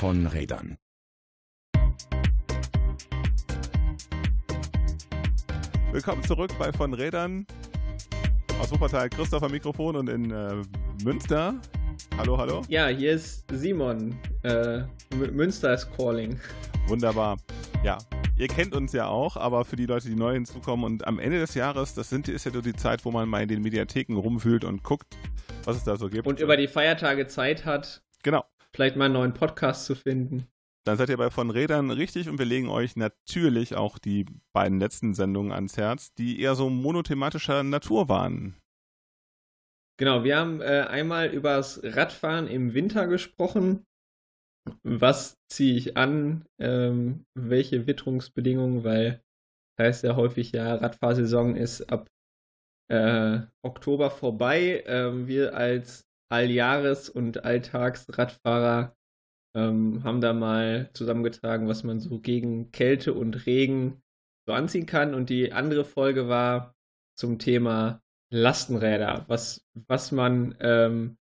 von Rädern. Willkommen zurück bei von Rädern. Aus Wuppertal Christopher Mikrofon und in äh, Münster. Hallo, hallo. Ja, hier ist Simon. Äh, Münster ist calling. Wunderbar. Ja, ihr kennt uns ja auch, aber für die Leute, die neu hinzukommen und am Ende des Jahres, das sind, ist ja so die Zeit, wo man mal in den Mediatheken rumfühlt und guckt, was es da so gibt. Und über die Feiertage Zeit hat. Genau. Vielleicht mal einen neuen Podcast zu finden. Dann seid ihr bei von Rädern richtig und wir legen euch natürlich auch die beiden letzten Sendungen ans Herz, die eher so monothematischer Natur waren. Genau, wir haben äh, einmal über das Radfahren im Winter gesprochen. Was ziehe ich an? Ähm, welche Witterungsbedingungen? Weil das heißt ja häufig, ja, Radfahrsaison ist ab äh, Oktober vorbei. Ähm, wir als Alljahres- und Alltagsradfahrer ähm, haben da mal zusammengetragen, was man so gegen Kälte und Regen so anziehen kann. Und die andere Folge war zum Thema Lastenräder, was, was man ähm,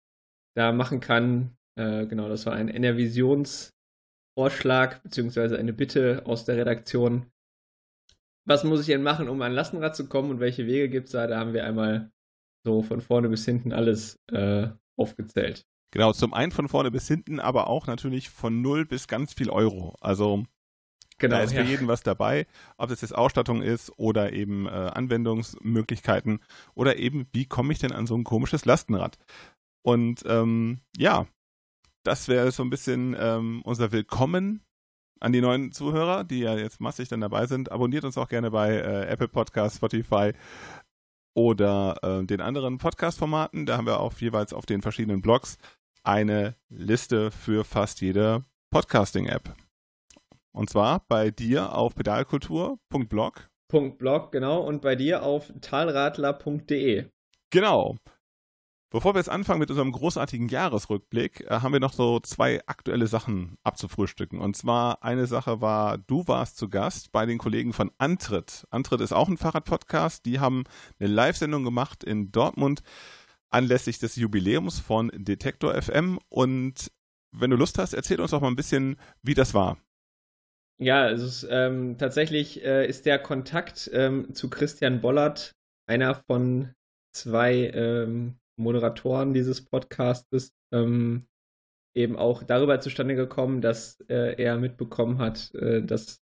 da machen kann. Äh, genau, das war ein NR-Visionsvorschlag, beziehungsweise eine Bitte aus der Redaktion. Was muss ich denn machen, um an Lastenrad zu kommen und welche Wege gibt es da? Da haben wir einmal so von vorne bis hinten alles äh, aufgezählt. Genau, zum einen von vorne bis hinten, aber auch natürlich von null bis ganz viel Euro. Also genau, da ist ja. für jeden was dabei, ob das jetzt Ausstattung ist oder eben äh, Anwendungsmöglichkeiten oder eben, wie komme ich denn an so ein komisches Lastenrad? Und ähm, ja, das wäre so ein bisschen ähm, unser Willkommen an die neuen Zuhörer, die ja jetzt massig dann dabei sind. Abonniert uns auch gerne bei äh, Apple Podcasts, Spotify oder äh, den anderen Podcast-Formaten. Da haben wir auch jeweils auf den verschiedenen Blogs eine Liste für fast jede Podcasting-App. Und zwar bei dir auf pedalkultur.blog. .blog, genau, und bei dir auf talradler.de. Genau. Bevor wir jetzt anfangen mit unserem großartigen Jahresrückblick, äh, haben wir noch so zwei aktuelle Sachen abzufrühstücken. Und zwar eine Sache war, du warst zu Gast bei den Kollegen von Antritt. Antritt ist auch ein Fahrradpodcast. Die haben eine Live-Sendung gemacht in Dortmund anlässlich des Jubiläums von Detektor FM. Und wenn du Lust hast, erzähl uns doch mal ein bisschen, wie das war. Ja, also ähm, tatsächlich äh, ist der Kontakt ähm, zu Christian Bollert einer von zwei ähm, Moderatoren dieses Podcastes ähm, eben auch darüber zustande gekommen, dass äh, er mitbekommen hat, äh, dass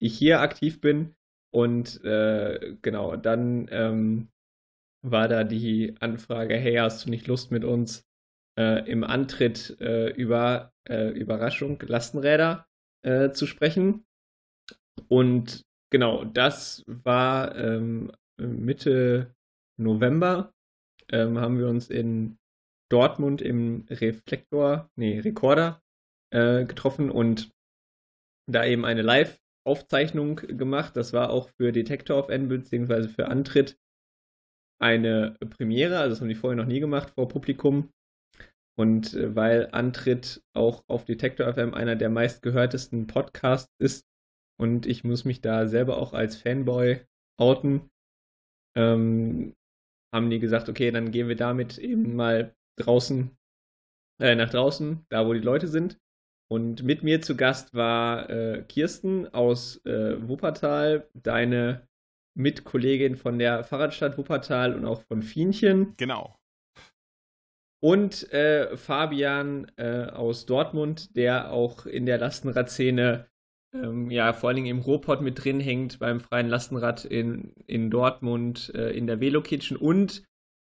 ich hier aktiv bin. Und äh, genau, dann ähm, war da die Anfrage, hey, hast du nicht Lust mit uns äh, im Antritt äh, über äh, Überraschung Lastenräder zu sprechen? Und genau, das war ähm, Mitte November, ähm, haben wir uns in Dortmund im Reflektor, nee, Recorder äh, getroffen und da eben eine Live-Aufzeichnung gemacht. Das war auch für Detektor auf N beziehungsweise für Antritt eine Premiere, also das haben die vorher noch nie gemacht vor Publikum. Und äh, weil Antritt auch auf Detector FM einer der meistgehörtesten Podcasts ist und ich muss mich da selber auch als Fanboy outen, ähm, haben die gesagt, okay, dann gehen wir damit eben mal draußen, äh, nach draußen, da wo die Leute sind. Und mit mir zu Gast war äh, Kirsten aus äh, Wuppertal, deine Mitkollegin von der Fahrradstadt Wuppertal und auch von Fienchen. Genau. Und äh, Fabian äh, aus Dortmund, der auch in der Lastenradszene ähm, ja vor allen Dingen im Ruhrpott mit drin hängt beim freien Lastenrad in, in Dortmund, äh, in der Velo Kitchen und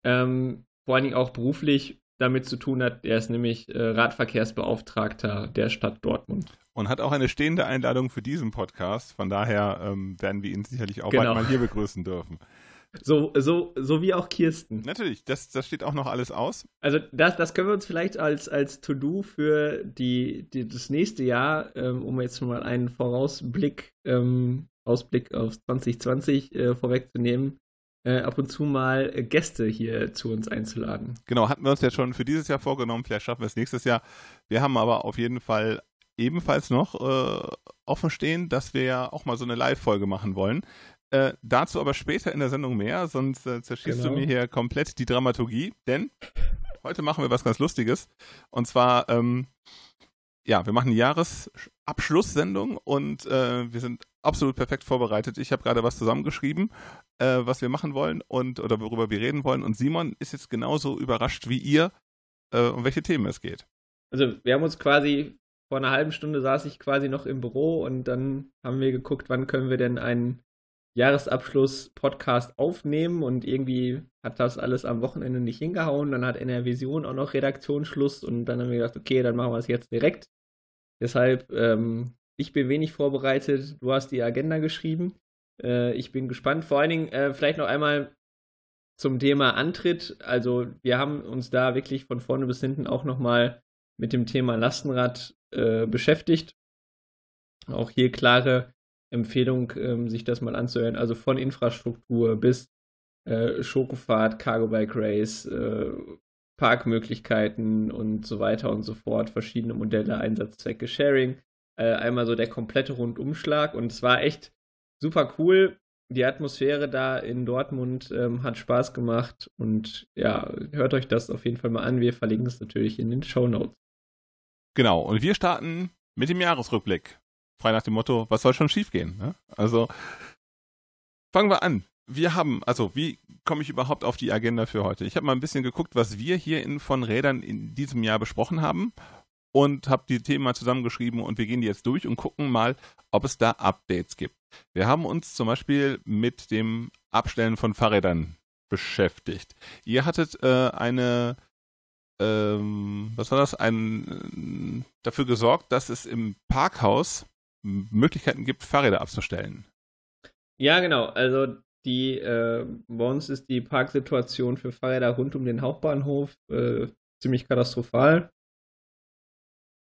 ähm, vor allen Dingen auch beruflich damit zu tun hat. Er ist nämlich äh, Radverkehrsbeauftragter der Stadt Dortmund. Und hat auch eine stehende Einladung für diesen Podcast. Von daher ähm, werden wir ihn sicherlich auch genau. bald mal hier begrüßen dürfen. So, so, so wie auch Kirsten. Natürlich, das, das steht auch noch alles aus. Also das, das können wir uns vielleicht als, als To-Do für die, die, das nächste Jahr, ähm, um jetzt mal einen Vorausblick, ähm, Ausblick auf 2020 äh, vorwegzunehmen, äh, ab und zu mal Gäste hier zu uns einzuladen. Genau, hatten wir uns ja schon für dieses Jahr vorgenommen, vielleicht schaffen wir es nächstes Jahr. Wir haben aber auf jeden Fall ebenfalls noch äh, offen stehen, dass wir ja auch mal so eine Live-Folge machen wollen. Äh, dazu aber später in der Sendung mehr, sonst äh, zerschießt genau. du mir hier komplett die Dramaturgie, denn heute machen wir was ganz Lustiges. Und zwar ähm, ja, wir machen eine Jahresabschlusssendung und äh, wir sind absolut perfekt vorbereitet. Ich habe gerade was zusammengeschrieben, äh, was wir machen wollen und oder worüber wir reden wollen. Und Simon ist jetzt genauso überrascht wie ihr, äh, um welche Themen es geht. Also wir haben uns quasi vor einer halben Stunde saß ich quasi noch im Büro und dann haben wir geguckt, wann können wir denn einen Jahresabschluss-Podcast aufnehmen und irgendwie hat das alles am Wochenende nicht hingehauen. Dann hat NR Vision auch noch Redaktionsschluss und dann haben wir gedacht, okay, dann machen wir es jetzt direkt. Deshalb, ähm, ich bin wenig vorbereitet. Du hast die Agenda geschrieben. Äh, ich bin gespannt. Vor allen Dingen äh, vielleicht noch einmal zum Thema Antritt. Also wir haben uns da wirklich von vorne bis hinten auch nochmal mit dem Thema Lastenrad äh, beschäftigt. Auch hier klare Empfehlung, ähm, sich das mal anzuhören. Also von Infrastruktur bis äh, Schokofahrt, Cargo Bike Race, äh, Parkmöglichkeiten und so weiter und so fort, verschiedene Modelle, Einsatzzwecke, Sharing. Äh, einmal so der komplette Rundumschlag und es war echt super cool. Die Atmosphäre da in Dortmund ähm, hat Spaß gemacht und ja, hört euch das auf jeden Fall mal an. Wir verlinken es natürlich in den Show Notes. Genau, und wir starten mit dem Jahresrückblick frei nach dem Motto, was soll schon schiefgehen? Ne? Also fangen wir an. Wir haben, also wie komme ich überhaupt auf die Agenda für heute? Ich habe mal ein bisschen geguckt, was wir hier in von Rädern in diesem Jahr besprochen haben und habe die Themen mal zusammengeschrieben und wir gehen die jetzt durch und gucken mal, ob es da Updates gibt. Wir haben uns zum Beispiel mit dem Abstellen von Fahrrädern beschäftigt. Ihr hattet äh, eine, ähm, was war das, ein, äh, dafür gesorgt, dass es im Parkhaus Möglichkeiten gibt, Fahrräder abzustellen. Ja, genau. Also die äh, bei uns ist die Parksituation für Fahrräder rund um den Hauptbahnhof äh, ziemlich katastrophal.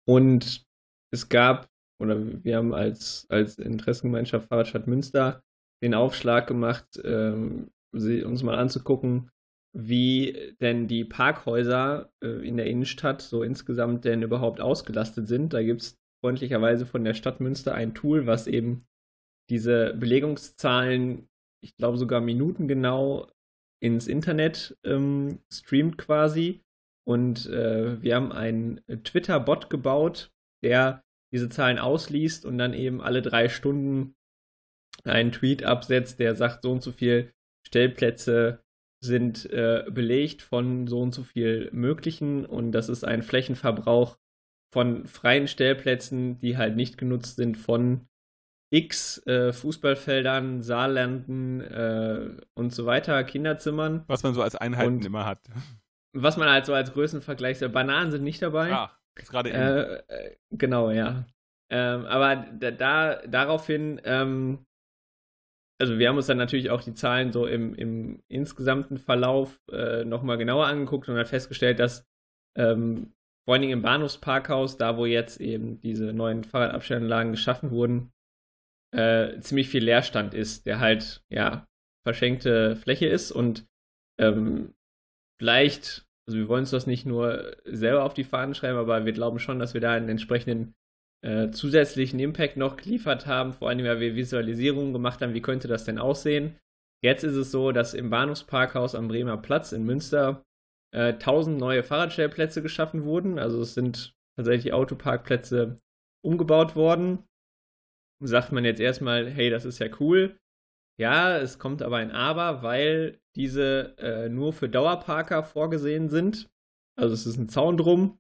Und es gab, oder wir haben als, als Interessengemeinschaft Fahrradstadt Münster den Aufschlag gemacht, ähm, uns mal anzugucken, wie denn die Parkhäuser äh, in der Innenstadt so insgesamt denn überhaupt ausgelastet sind. Da gibt es freundlicherweise von der Stadt Münster ein Tool, was eben diese Belegungszahlen, ich glaube sogar minutengenau, ins Internet ähm, streamt quasi. Und äh, wir haben einen Twitter-Bot gebaut, der diese Zahlen ausliest und dann eben alle drei Stunden einen Tweet absetzt, der sagt, so und so viel Stellplätze sind äh, belegt von so und so viel möglichen und das ist ein Flächenverbrauch von freien Stellplätzen, die halt nicht genutzt sind, von X äh, Fußballfeldern, Saarlanden äh, und so weiter, Kinderzimmern. Was man so als Einheiten und immer hat. Was man halt so als Größenvergleich sagt. Bananen sind nicht dabei. Ah, gerade äh, äh, Genau, ja. Ähm, aber da, da daraufhin, ähm, also wir haben uns dann natürlich auch die Zahlen so im, im insgesamten Verlauf äh, nochmal genauer angeguckt und dann festgestellt, dass ähm, vor allen Dingen im Bahnhofsparkhaus, da wo jetzt eben diese neuen Fahrradabstellanlagen geschaffen wurden, äh, ziemlich viel Leerstand ist, der halt, ja, verschenkte Fläche ist und ähm, vielleicht, also wir wollen uns das nicht nur selber auf die Fahnen schreiben, aber wir glauben schon, dass wir da einen entsprechenden äh, zusätzlichen Impact noch geliefert haben, vor allem weil wir Visualisierungen gemacht haben, wie könnte das denn aussehen. Jetzt ist es so, dass im Bahnhofsparkhaus am Bremer Platz in Münster äh, 1000 neue Fahrradstellplätze geschaffen wurden. Also es sind tatsächlich Autoparkplätze umgebaut worden. Sagt man jetzt erstmal, hey, das ist ja cool. Ja, es kommt aber ein Aber, weil diese äh, nur für Dauerparker vorgesehen sind. Also es ist ein Zaun drum.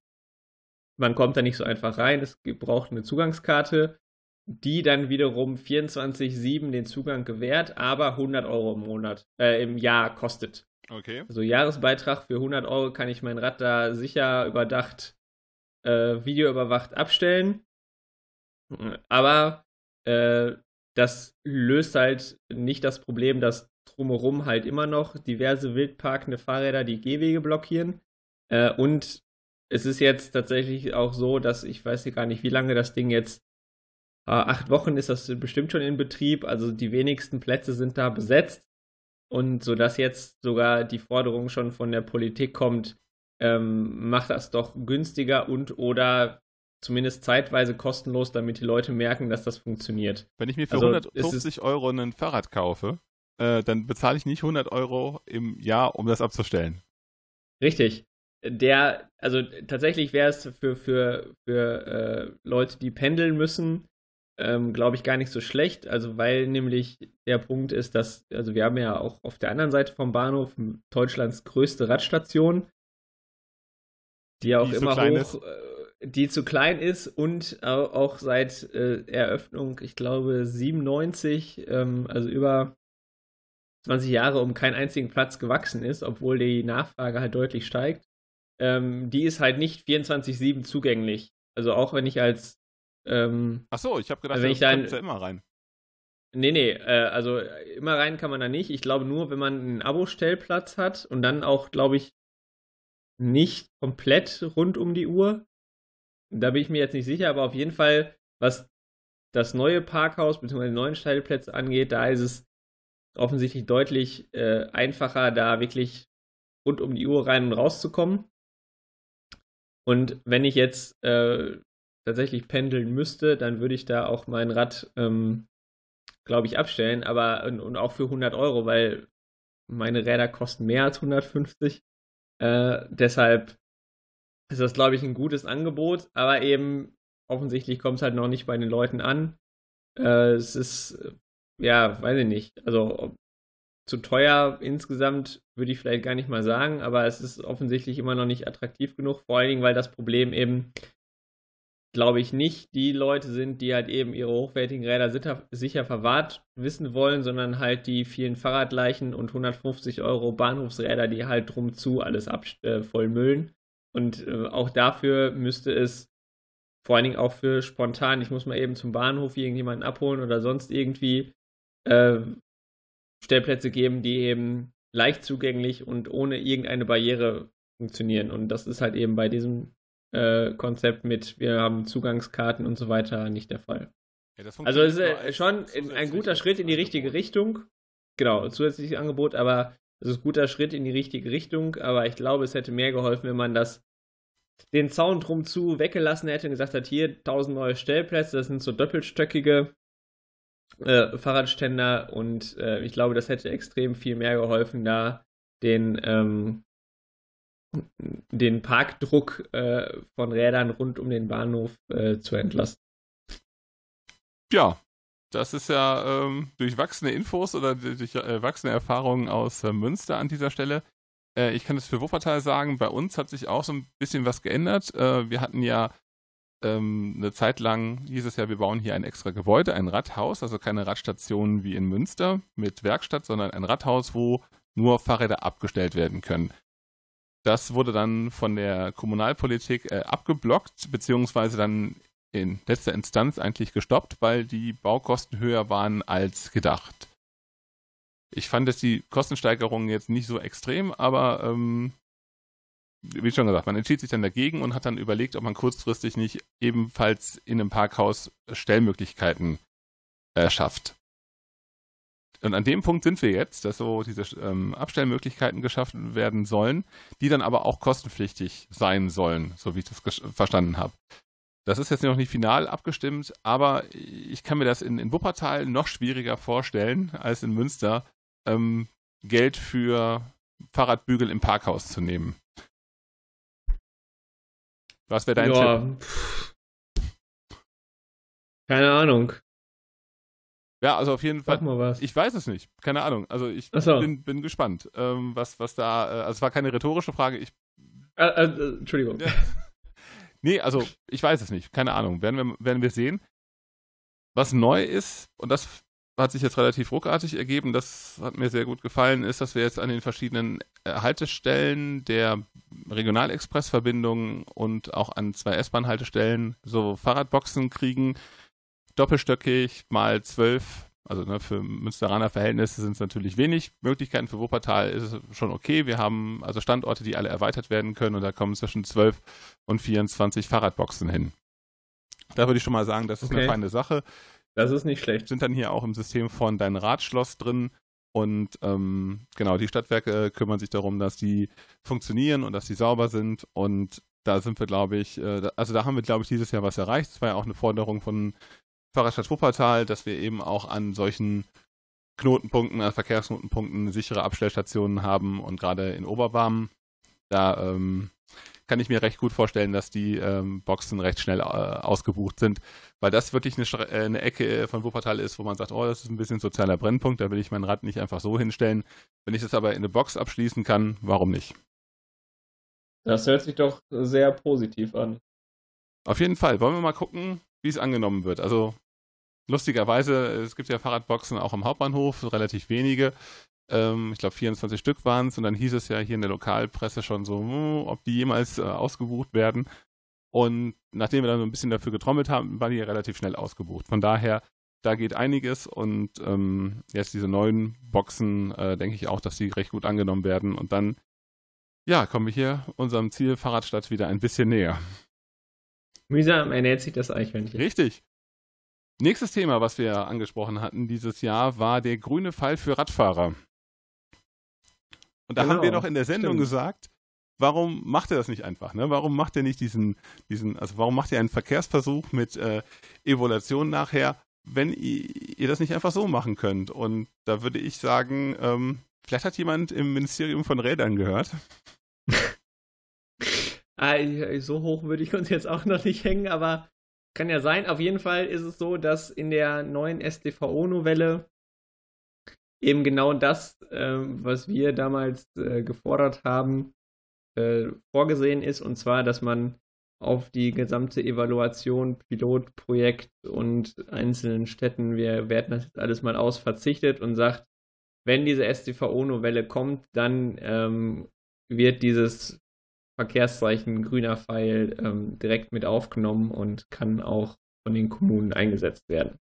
Man kommt da nicht so einfach rein. Es braucht eine Zugangskarte, die dann wiederum 24-7 den Zugang gewährt, aber 100 Euro im Monat, äh, im Jahr kostet. Okay. Also Jahresbeitrag für 100 Euro kann ich mein Rad da sicher überdacht, äh, videoüberwacht abstellen. Aber äh, das löst halt nicht das Problem, dass drumherum halt immer noch diverse wildparkende Fahrräder die Gehwege blockieren. Äh, und es ist jetzt tatsächlich auch so, dass ich weiß gar nicht, wie lange das Ding jetzt. Äh, acht Wochen ist das bestimmt schon in Betrieb. Also die wenigsten Plätze sind da besetzt. Und so dass jetzt sogar die Forderung schon von der Politik kommt, ähm, macht das doch günstiger und oder zumindest zeitweise kostenlos, damit die Leute merken, dass das funktioniert. Wenn ich mir für also, 150 Euro ein Fahrrad kaufe, äh, dann bezahle ich nicht 100 Euro im Jahr, um das abzustellen. Richtig. der, also tatsächlich wäre es für, für, für äh, Leute, die pendeln müssen, ähm, glaube ich, gar nicht so schlecht. Also, weil nämlich der Punkt ist, dass, also wir haben ja auch auf der anderen Seite vom Bahnhof Deutschlands größte Radstation, die auch die immer hoch, äh, die zu klein ist und auch seit äh, Eröffnung, ich glaube, 97, ähm, also über 20 Jahre um keinen einzigen Platz gewachsen ist, obwohl die Nachfrage halt deutlich steigt. Ähm, die ist halt nicht 24-7 zugänglich. Also auch wenn ich als ähm, Ach so, ich habe gedacht, wenn ich dann, ja immer rein. Nee, nee, äh, also immer rein kann man da nicht. Ich glaube nur, wenn man einen Abo-Stellplatz hat und dann auch, glaube ich, nicht komplett rund um die Uhr. Da bin ich mir jetzt nicht sicher, aber auf jeden Fall, was das neue Parkhaus bzw. die neuen Stellplätze angeht, da ist es offensichtlich deutlich äh, einfacher, da wirklich rund um die Uhr rein und rauszukommen. Und wenn ich jetzt äh, tatsächlich pendeln müsste, dann würde ich da auch mein Rad, ähm, glaube ich, abstellen. Aber und, und, auch für 100 Euro, weil meine Räder kosten mehr als 150. Äh, deshalb ist das, glaube ich, ein gutes Angebot. Aber eben offensichtlich kommt es halt noch nicht bei den Leuten an. Äh, es ist, ja, weiß ich nicht. Also zu teuer insgesamt würde ich vielleicht gar nicht mal sagen, aber es ist offensichtlich immer noch nicht attraktiv genug, vor allen Dingen, weil das Problem eben glaube ich, nicht die Leute sind, die halt eben ihre hochwertigen Räder sicher, verwahrt wissen wollen, sondern halt die vielen Fahrradleichen und 150 Euro Bahnhofsräder, die halt drum zu alles ab, äh, vollmüllen. Und äh, auch dafür müsste es vor allen Dingen auch für spontan, ich muss mal eben zum Bahnhof irgendjemanden abholen oder sonst irgendwie äh, Stellplätze geben, die eben leicht zugänglich und ohne irgendeine Barriere funktionieren. Und das ist halt eben bei diesem äh, Konzept mit, wir haben Zugangskarten und so weiter, nicht der Fall. Ja, also es ist äh, schon ein guter Schritt in die richtige Richtung. Genau, zusätzliches Angebot, aber es ist ein guter Schritt in die richtige Richtung, aber ich glaube, es hätte mehr geholfen, wenn man das den Zaun drum zu weggelassen hätte und gesagt hat, hier 1000 neue Stellplätze, das sind so doppelstöckige äh, Fahrradständer und äh, ich glaube, das hätte extrem viel mehr geholfen, da den ähm, den Parkdruck äh, von Rädern rund um den Bahnhof äh, zu entlasten. Ja, das ist ja ähm, durchwachsene Infos oder durchwachsene äh, Erfahrungen aus äh, Münster an dieser Stelle. Äh, ich kann das für Wuppertal sagen, bei uns hat sich auch so ein bisschen was geändert. Äh, wir hatten ja ähm, eine Zeit lang, hieß es ja, wir bauen hier ein extra Gebäude, ein Radhaus, also keine Radstation wie in Münster mit Werkstatt, sondern ein Radhaus, wo nur Fahrräder abgestellt werden können. Das wurde dann von der Kommunalpolitik äh, abgeblockt, beziehungsweise dann in letzter Instanz eigentlich gestoppt, weil die Baukosten höher waren als gedacht. Ich fand dass die Kostensteigerungen jetzt nicht so extrem, aber ähm, wie schon gesagt, man entschied sich dann dagegen und hat dann überlegt, ob man kurzfristig nicht ebenfalls in einem Parkhaus Stellmöglichkeiten erschafft. Und an dem Punkt sind wir jetzt, dass so diese ähm, Abstellmöglichkeiten geschaffen werden sollen, die dann aber auch kostenpflichtig sein sollen, so wie ich das verstanden habe. Das ist jetzt noch nicht final abgestimmt, aber ich kann mir das in, in Wuppertal noch schwieriger vorstellen als in Münster, ähm, Geld für Fahrradbügel im Parkhaus zu nehmen. Was wäre dein ja, Tipp? Keine Ahnung. Ja, also auf jeden Fall. Sag mal was. Ich weiß es nicht. Keine Ahnung. Also ich so. bin, bin, gespannt, ähm, was, was da. Äh, also es war keine rhetorische Frage. Ich. Äh, äh, Entschuldigung. Ja. nee, also ich weiß es nicht. Keine Ahnung. Werden wir, werden wir sehen. Was neu ist, und das hat sich jetzt relativ ruckartig ergeben, das hat mir sehr gut gefallen, ist, dass wir jetzt an den verschiedenen äh, Haltestellen der Regionalexpressverbindungen und auch an zwei S-Bahn-Haltestellen so Fahrradboxen kriegen, doppelstöckig mal zwölf. Also ne, für Münsteraner Verhältnisse sind es natürlich wenig. Möglichkeiten für Wuppertal ist es schon okay. Wir haben also Standorte, die alle erweitert werden können und da kommen zwischen 12 und 24 Fahrradboxen hin. Da würde ich schon mal sagen, das ist okay. eine feine Sache. Das ist nicht schlecht. Sind dann hier auch im System von dein Radschloss drin und ähm, genau, die Stadtwerke kümmern sich darum, dass die funktionieren und dass die sauber sind und da sind wir, glaube ich, äh, also da haben wir, glaube ich, dieses Jahr was erreicht. Das war ja auch eine Forderung von Fahrradstadt Wuppertal, dass wir eben auch an solchen Knotenpunkten, an Verkehrsknotenpunkten sichere Abstellstationen haben und gerade in Oberbarm, da ähm, kann ich mir recht gut vorstellen, dass die ähm, Boxen recht schnell äh, ausgebucht sind, weil das wirklich eine, äh, eine, Ecke von Wuppertal ist, wo man sagt, oh, das ist ein bisschen sozialer Brennpunkt, da will ich mein Rad nicht einfach so hinstellen. Wenn ich das aber in eine Box abschließen kann, warum nicht? Das hört sich doch sehr positiv an. Auf jeden Fall. Wollen wir mal gucken, wie es angenommen wird. Also lustigerweise, es gibt ja Fahrradboxen auch am Hauptbahnhof, relativ wenige. Ähm, ich glaube 24 Stück waren es und dann hieß es ja hier in der Lokalpresse schon so, hm, ob die jemals äh, ausgebucht werden. Und nachdem wir dann so ein bisschen dafür getrommelt haben, waren die ja relativ schnell ausgebucht. Von daher, da geht einiges und ähm, jetzt diese neuen Boxen, äh, denke ich auch, dass die recht gut angenommen werden. Und dann, ja, kommen wir hier unserem Ziel Fahrradstadt wieder ein bisschen näher. Mühsam ernährt sich das Eichhörnchen. Richtig. Nächstes Thema, was wir angesprochen hatten dieses Jahr, war der grüne Fall für Radfahrer. Und da genau, haben wir doch in der Sendung stimmt. gesagt, warum macht er das nicht einfach? Ne? Warum macht er nicht diesen, diesen, also warum macht er einen Verkehrsversuch mit äh, Evaluation nachher, wenn ihr, ihr, das nicht einfach so machen könnt? Und da würde ich sagen, ähm, vielleicht hat jemand im Ministerium von Rädern gehört. so hoch würde ich uns jetzt auch noch nicht hängen, aber kann ja sein. Auf jeden Fall ist es so, dass in der neuen STVO-Novelle eben genau das, äh, was wir damals äh, gefordert haben, äh, vorgesehen ist, und zwar, dass man auf die gesamte Evaluation, Pilotprojekt und einzelnen Städten, wir werten das jetzt alles mal aus, verzichtet und sagt, wenn diese STVO-Novelle kommt, dann ähm, wird dieses Verkehrszeichen grüner Pfeil ähm, direkt mit aufgenommen und kann auch von den Kommunen eingesetzt werden.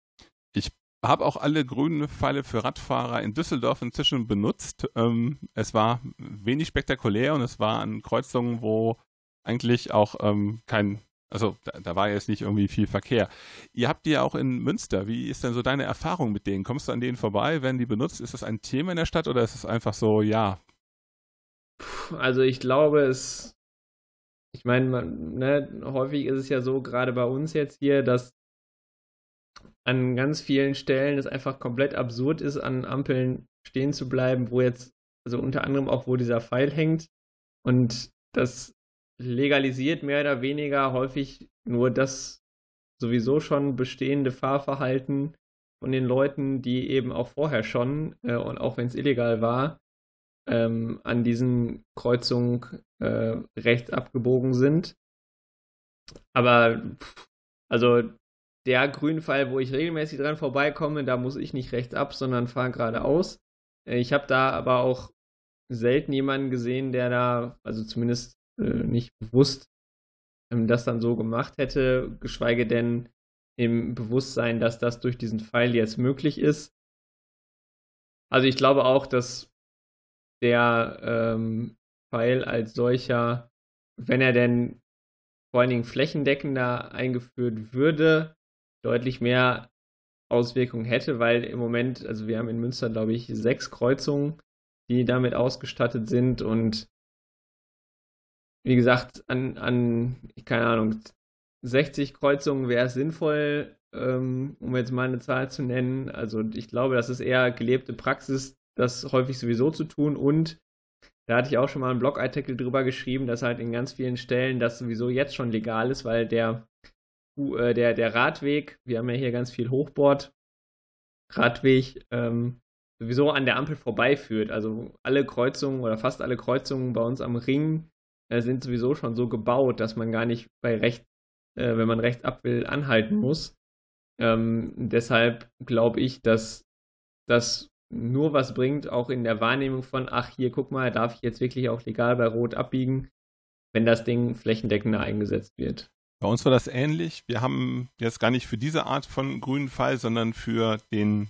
Ich habe auch alle grünen Pfeile für Radfahrer in Düsseldorf inzwischen benutzt. Ähm, es war wenig spektakulär und es war an Kreuzungen, wo eigentlich auch ähm, kein, also da, da, war jetzt nicht irgendwie viel Verkehr. Ihr habt die ja auch in Münster. Wie ist denn so deine Erfahrung mit denen? Kommst du an denen vorbei? Werden die benutzt? Ist das ein Thema in der Stadt oder ist es einfach so, ja? Also ich glaube, es, ich meine, ne, häufig ist es ja so, gerade bei uns jetzt hier, dass an ganz vielen Stellen es einfach komplett absurd ist, an Ampeln stehen zu bleiben, wo jetzt, also unter anderem auch, wo dieser Pfeil hängt. Und das legalisiert mehr oder weniger häufig nur das sowieso schon bestehende Fahrverhalten von den Leuten, die eben auch vorher schon, äh, und auch wenn es illegal war, ähm, an diesen Kreuzungen äh, rechts abgebogen sind. Aber also der Grünpfeil, wo ich regelmäßig dran vorbeikomme, da muss ich nicht rechts ab, sondern fahre geradeaus. Äh, ich habe da aber auch selten jemanden gesehen, der da, also zumindest äh, nicht bewusst, ähm, das dann so gemacht hätte, geschweige denn im Bewusstsein, dass das durch diesen Pfeil jetzt möglich ist. Also ich glaube auch, dass der ähm, Pfeil als solcher, wenn er denn vor allen Dingen flächendeckender eingeführt würde, deutlich mehr Auswirkungen hätte, weil im Moment, also wir haben in Münster, glaube ich, sechs Kreuzungen, die damit ausgestattet sind und wie gesagt, an, an keine Ahnung, 60 Kreuzungen wäre es sinnvoll, ähm, um jetzt mal eine Zahl zu nennen. Also ich glaube, das ist eher gelebte Praxis, das häufig sowieso zu tun und da hatte ich auch schon mal einen Blogartikel drüber geschrieben, dass halt in ganz vielen Stellen das sowieso jetzt schon legal ist, weil der äh, der, der Radweg, wir haben ja hier ganz viel Hochbord, Radweg, ähm, sowieso an der Ampel vorbeiführt. Also alle Kreuzungen oder fast alle Kreuzungen bei uns am Ring äh, sind sowieso schon so gebaut, dass man gar nicht bei rechts, äh, wenn man rechts ab will, anhalten muss. Ähm, deshalb glaube ich, dass das nur was bringt, auch in der Wahrnehmung von, ach hier, guck mal, darf ich jetzt wirklich auch legal bei Rot abbiegen, wenn das Ding flächendeckender eingesetzt wird. Bei uns war das ähnlich. Wir haben jetzt gar nicht für diese Art von grünen Pfeil, sondern für den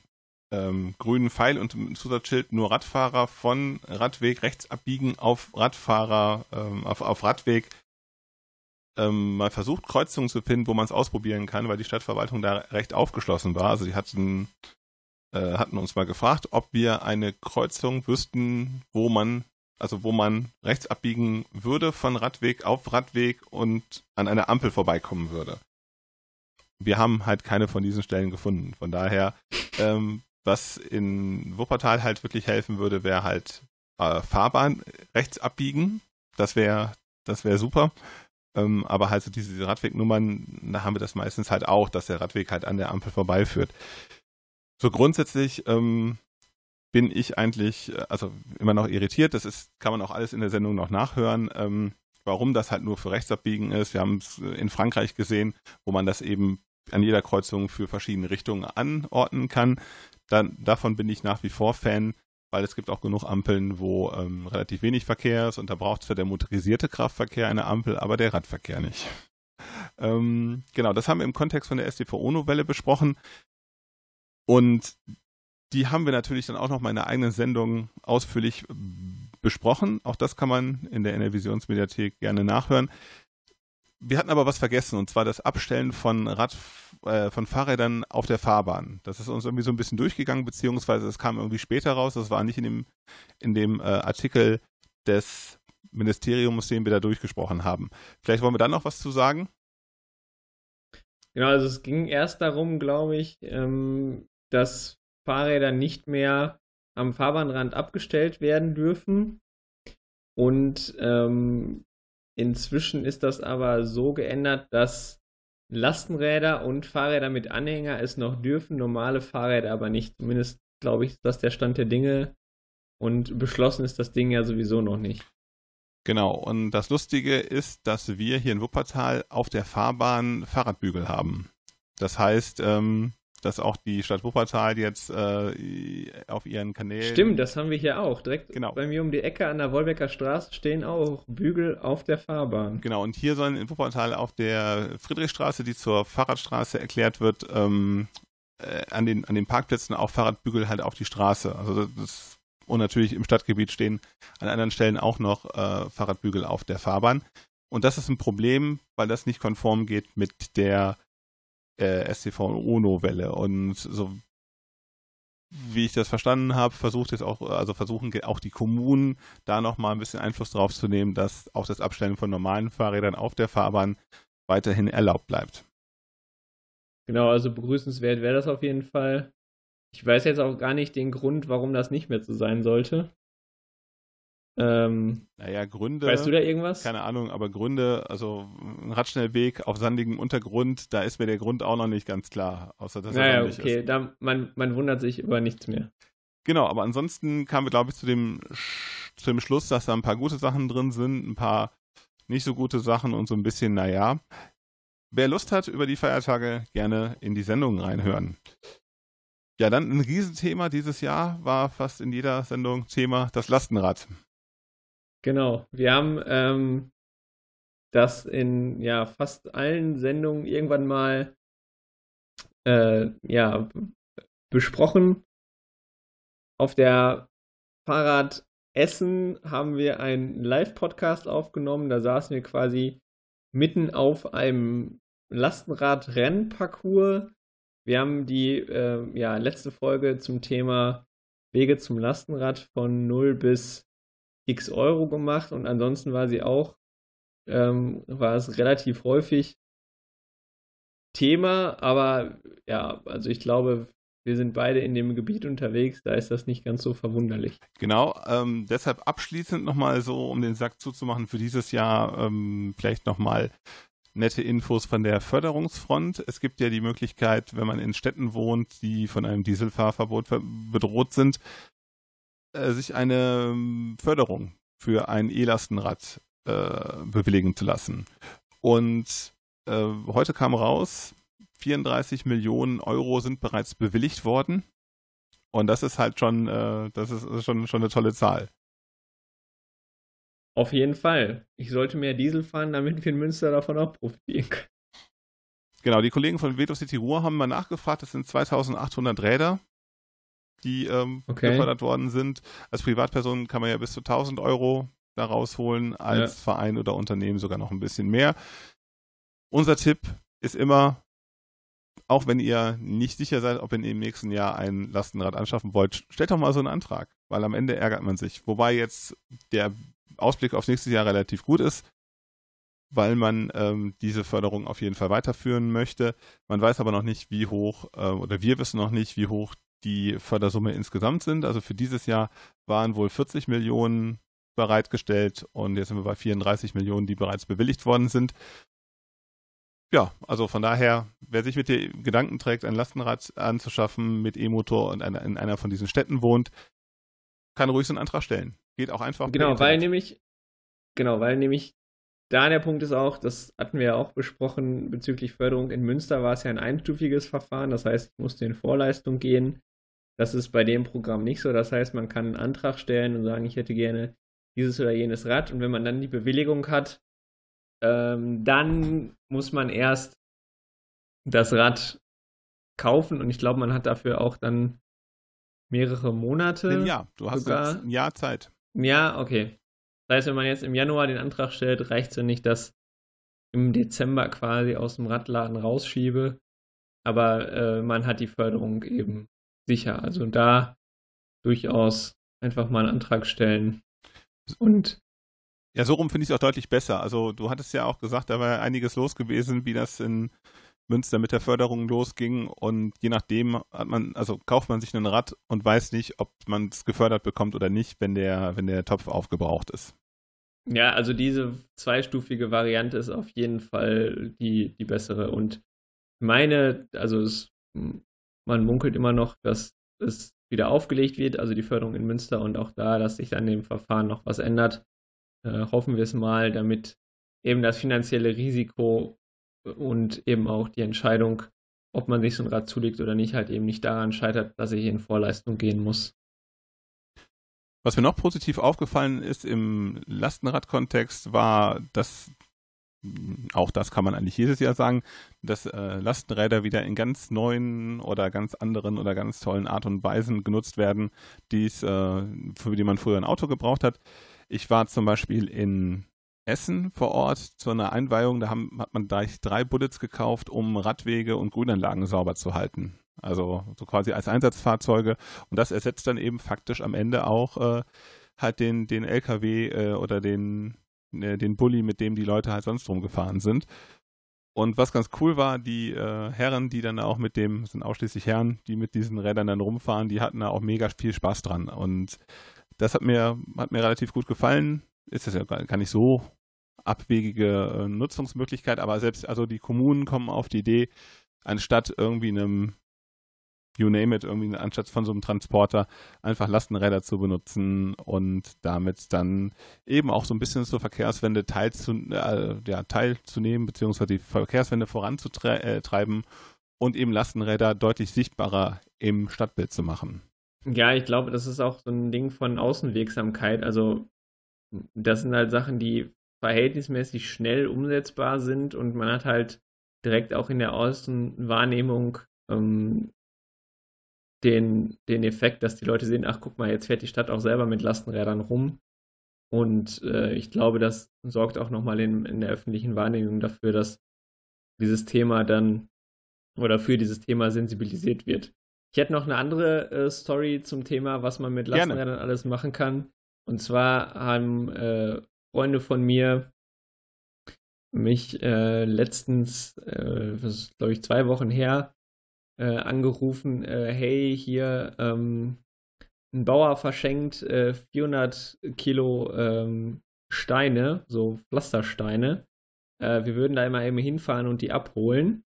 ähm, grünen Pfeil und Zusatzschild nur Radfahrer von Radweg rechts abbiegen auf Radfahrer, ähm, auf, auf Radweg ähm, mal versucht, Kreuzungen zu finden, wo man es ausprobieren kann, weil die Stadtverwaltung da recht aufgeschlossen war. Also sie hatten, äh, hatten uns mal gefragt, ob wir eine Kreuzung wüssten, wo man also wo man rechts abbiegen würde von Radweg auf Radweg und an einer Ampel vorbeikommen würde. Wir haben halt keine von diesen Stellen gefunden. Von daher, ähm, was in Wuppertal halt wirklich helfen würde, wäre halt äh, Fahrbahn rechts abbiegen. Das wäre das wäre super. Ähm, aber halt so diese Radwegnummern, da haben wir das meistens halt auch, dass der Radweg halt an der Ampel vorbeiführt. So grundsätzlich ähm, bin ich eigentlich, äh, also immer noch irritiert. Das ist, kann man auch alles in der Sendung noch nachhören. Ähm, warum das halt nur für Rechtsabbiegen ist. Wir haben es in Frankreich gesehen, wo man das eben an jeder Kreuzung für verschiedene Richtungen anordnen kann. Dann, davon bin ich nach wie vor Fan, weil es gibt auch genug Ampeln, wo ähm, relativ wenig Verkehr ist und da braucht zwar der motorisierte Kraftverkehr eine Ampel, aber der Radverkehr nicht. Ähm, genau, das haben wir im Kontext von der STVO-Novelle besprochen und die haben wir natürlich dann auch noch mal in der eigenen Sendung ausführlich besprochen. Auch das kann man in der NR-Visionsmediathek gerne nachhören. Wir hatten aber was vergessen, und zwar das Abstellen von, Rad, äh, von Fahrrädern auf der Fahrbahn. Das ist uns irgendwie so ein bisschen durchgegangen, beziehungsweise es kam irgendwie später raus. Das war nicht in dem, in dem äh, Artikel des Ministeriums, den wir da durchgesprochen haben. Vielleicht wollen wir da noch was zu sagen? Genau, also es ging erst darum, glaube ich, ähm, dass Fahrräder nicht mehr am Fahrbahnrand abgestellt werden dürfen. Und ähm, inzwischen ist das aber so geändert, dass Lastenräder und Fahrräder mit Anhänger es noch dürfen, normale Fahrräder aber nicht. Zumindest, glaube ich, ist das der Stand der Dinge. Und beschlossen ist das Ding ja sowieso noch nicht. Genau, und das Lustige ist, dass wir hier in Wuppertal auf der Fahrbahn Fahrradbügel haben. Das heißt, ähm, dass auch die Stadt Wuppertal jetzt äh, auf ihren Kanälen. Stimmt, das haben wir hier auch. Direkt genau. bei mir um die Ecke an der Wolbecker Straße stehen auch Bügel auf der Fahrbahn. Genau, und hier sollen in Wuppertal auf der Friedrichstraße, die zur Fahrradstraße erklärt wird, ähm, äh, an, den, an den Parkplätzen auch Fahrradbügel halt auf die Straße. Also das und natürlich im Stadtgebiet stehen an anderen Stellen auch noch äh, Fahrradbügel auf der Fahrbahn. Und das ist ein Problem, weil das nicht konform geht mit der äh, STVO-Novelle. Und so wie ich das verstanden habe, versucht jetzt auch, also versuchen auch die Kommunen da nochmal ein bisschen Einfluss drauf zu nehmen, dass auch das Abstellen von normalen Fahrrädern auf der Fahrbahn weiterhin erlaubt bleibt. Genau, also begrüßenswert wäre das auf jeden Fall. Ich weiß jetzt auch gar nicht den Grund, warum das nicht mehr so sein sollte. Ähm, naja, Gründe. Weißt du da irgendwas? Keine Ahnung, aber Gründe, also ein Radschnellweg auf sandigem Untergrund, da ist mir der Grund auch noch nicht ganz klar. Außer dass naja, er okay, ist. Da, man, man wundert sich über nichts mehr. Genau, aber ansonsten kamen wir, glaube ich, zu dem, zu dem Schluss, dass da ein paar gute Sachen drin sind, ein paar nicht so gute Sachen und so ein bisschen, naja. Wer Lust hat, über die Feiertage gerne in die Sendung reinhören. Ja, dann ein Riesenthema dieses Jahr war fast in jeder Sendung Thema das Lastenrad. Genau. Wir haben ähm, das in ja fast allen Sendungen irgendwann mal äh, ja besprochen. Auf der Fahrrad Essen haben wir einen Live-Podcast aufgenommen. Da saßen wir quasi mitten auf einem Lastenrad-Rennparcours. Wir haben die äh, ja, letzte Folge zum Thema Wege zum Lastenrad von 0 bis x Euro gemacht und ansonsten war sie auch, ähm, war es relativ häufig Thema, aber ja, also ich glaube, wir sind beide in dem Gebiet unterwegs, da ist das nicht ganz so verwunderlich. Genau, ähm, deshalb abschließend nochmal so, um den Sack zuzumachen für dieses Jahr, ähm, vielleicht nochmal nette Infos von der Förderungsfront. Es gibt ja die Möglichkeit, wenn man in Städten wohnt, die von einem Dieselfahrverbot bedroht sind, äh, sich eine ähm, Förderung für ein E-Lastenrad äh, bewilligen zu lassen. Und äh, heute kam raus, 34 Millionen Euro sind bereits bewilligt worden. Und das ist halt schon, äh, das ist schon, schon eine tolle Zahl. Auf jeden Fall. Ich sollte mehr Diesel fahren, damit wir in Münster davon auch profitieren können. Genau, die Kollegen von Veto City Ruhr haben mal nachgefragt, das sind 2800 Räder die ähm, okay. gefördert worden sind. Als Privatperson kann man ja bis zu 1000 Euro da rausholen, als ja. Verein oder Unternehmen sogar noch ein bisschen mehr. Unser Tipp ist immer, auch wenn ihr nicht sicher seid, ob ihr im nächsten Jahr ein Lastenrad anschaffen wollt, stellt doch mal so einen Antrag, weil am Ende ärgert man sich. Wobei jetzt der Ausblick aufs nächste Jahr relativ gut ist, weil man ähm, diese Förderung auf jeden Fall weiterführen möchte. Man weiß aber noch nicht, wie hoch, äh, oder wir wissen noch nicht, wie hoch die Fördersumme insgesamt sind. Also für dieses Jahr waren wohl 40 Millionen bereitgestellt und jetzt sind wir bei 34 Millionen, die bereits bewilligt worden sind. Ja, also von daher, wer sich mit den Gedanken trägt, ein Lastenrad anzuschaffen mit E-Motor und in einer von diesen Städten wohnt, kann ruhig so einen Antrag stellen. Geht auch einfach. Genau, weil nämlich, genau, weil nämlich da der Punkt ist auch, das hatten wir ja auch besprochen bezüglich Förderung. In Münster war es ja ein einstufiges Verfahren, das heißt, ich musste in Vorleistung gehen. Das ist bei dem Programm nicht so. Das heißt, man kann einen Antrag stellen und sagen, ich hätte gerne dieses oder jenes Rad. Und wenn man dann die Bewilligung hat, ähm, dann muss man erst das Rad kaufen und ich glaube, man hat dafür auch dann mehrere Monate. Jahr, du hast sogar. ein Jahr Zeit. Ja, okay. Das heißt, wenn man jetzt im Januar den Antrag stellt, reicht es ja nicht, dass im Dezember quasi aus dem Radladen rausschiebe, aber äh, man hat die Förderung eben sicher. Also da durchaus einfach mal einen Antrag stellen und ja, so rum finde ich es auch deutlich besser. Also du hattest ja auch gesagt, da war ja einiges los gewesen, wie das in Münster mit der Förderung losging und je nachdem hat man, also kauft man sich ein Rad und weiß nicht, ob man es gefördert bekommt oder nicht, wenn der, wenn der Topf aufgebraucht ist. Ja, also diese zweistufige Variante ist auf jeden Fall die, die bessere. Und meine, also es, man munkelt immer noch, dass es wieder aufgelegt wird, also die Förderung in Münster und auch da, dass sich an dem Verfahren noch was ändert äh, hoffen wir es mal, damit eben das finanzielle Risiko und eben auch die Entscheidung, ob man sich so ein Rad zulegt oder nicht, halt eben nicht daran scheitert, dass ich in Vorleistung gehen muss. Was mir noch positiv aufgefallen ist im Lastenradkontext war, dass auch das kann man eigentlich jedes Jahr sagen, dass äh, Lastenräder wieder in ganz neuen oder ganz anderen oder ganz tollen Art und Weisen genutzt werden, die's, äh, für die man früher ein Auto gebraucht hat. Ich war zum Beispiel in Essen vor Ort zu einer Einweihung. Da haben, hat man gleich drei Bullets gekauft, um Radwege und Grünanlagen sauber zu halten. Also so quasi als Einsatzfahrzeuge. Und das ersetzt dann eben faktisch am Ende auch äh, halt den, den LKW äh, oder den, äh, den Bulli, mit dem die Leute halt sonst rumgefahren sind. Und was ganz cool war, die äh, Herren, die dann auch mit dem, sind ausschließlich Herren, die mit diesen Rädern dann rumfahren, die hatten da auch mega viel Spaß dran. Und das hat mir, hat mir relativ gut gefallen. Ist das ja gar nicht so abwegige äh, Nutzungsmöglichkeit, aber selbst, also die Kommunen kommen auf die Idee, anstatt irgendwie einem you name it, irgendwie anstatt von so einem Transporter einfach Lastenräder zu benutzen und damit dann eben auch so ein bisschen zur Verkehrswende teilzu, äh, ja, teilzunehmen, beziehungsweise die Verkehrswende voranzutreiben und eben Lastenräder deutlich sichtbarer im Stadtbild zu machen. Ja, ich glaube, das ist auch so ein Ding von Außenwirksamkeit. Also, das sind halt Sachen, die verhältnismäßig schnell umsetzbar sind und man hat halt direkt auch in der Außenwahrnehmung ähm, den, den Effekt, dass die Leute sehen, ach guck mal, jetzt fährt die Stadt auch selber mit Lastenrädern rum. Und äh, ich glaube, das sorgt auch nochmal in, in der öffentlichen Wahrnehmung dafür, dass dieses Thema dann oder für dieses Thema sensibilisiert wird. Ich hätte noch eine andere äh, Story zum Thema, was man mit Lastenrädern alles machen kann. Und zwar haben äh, Freunde von mir mich äh, letztens, äh, glaube ich zwei Wochen her, äh, angerufen, äh, hey, hier ähm, ein Bauer verschenkt 400 Kilo ähm, Steine, so Pflastersteine. wir würden da immer eben hinfahren und die abholen.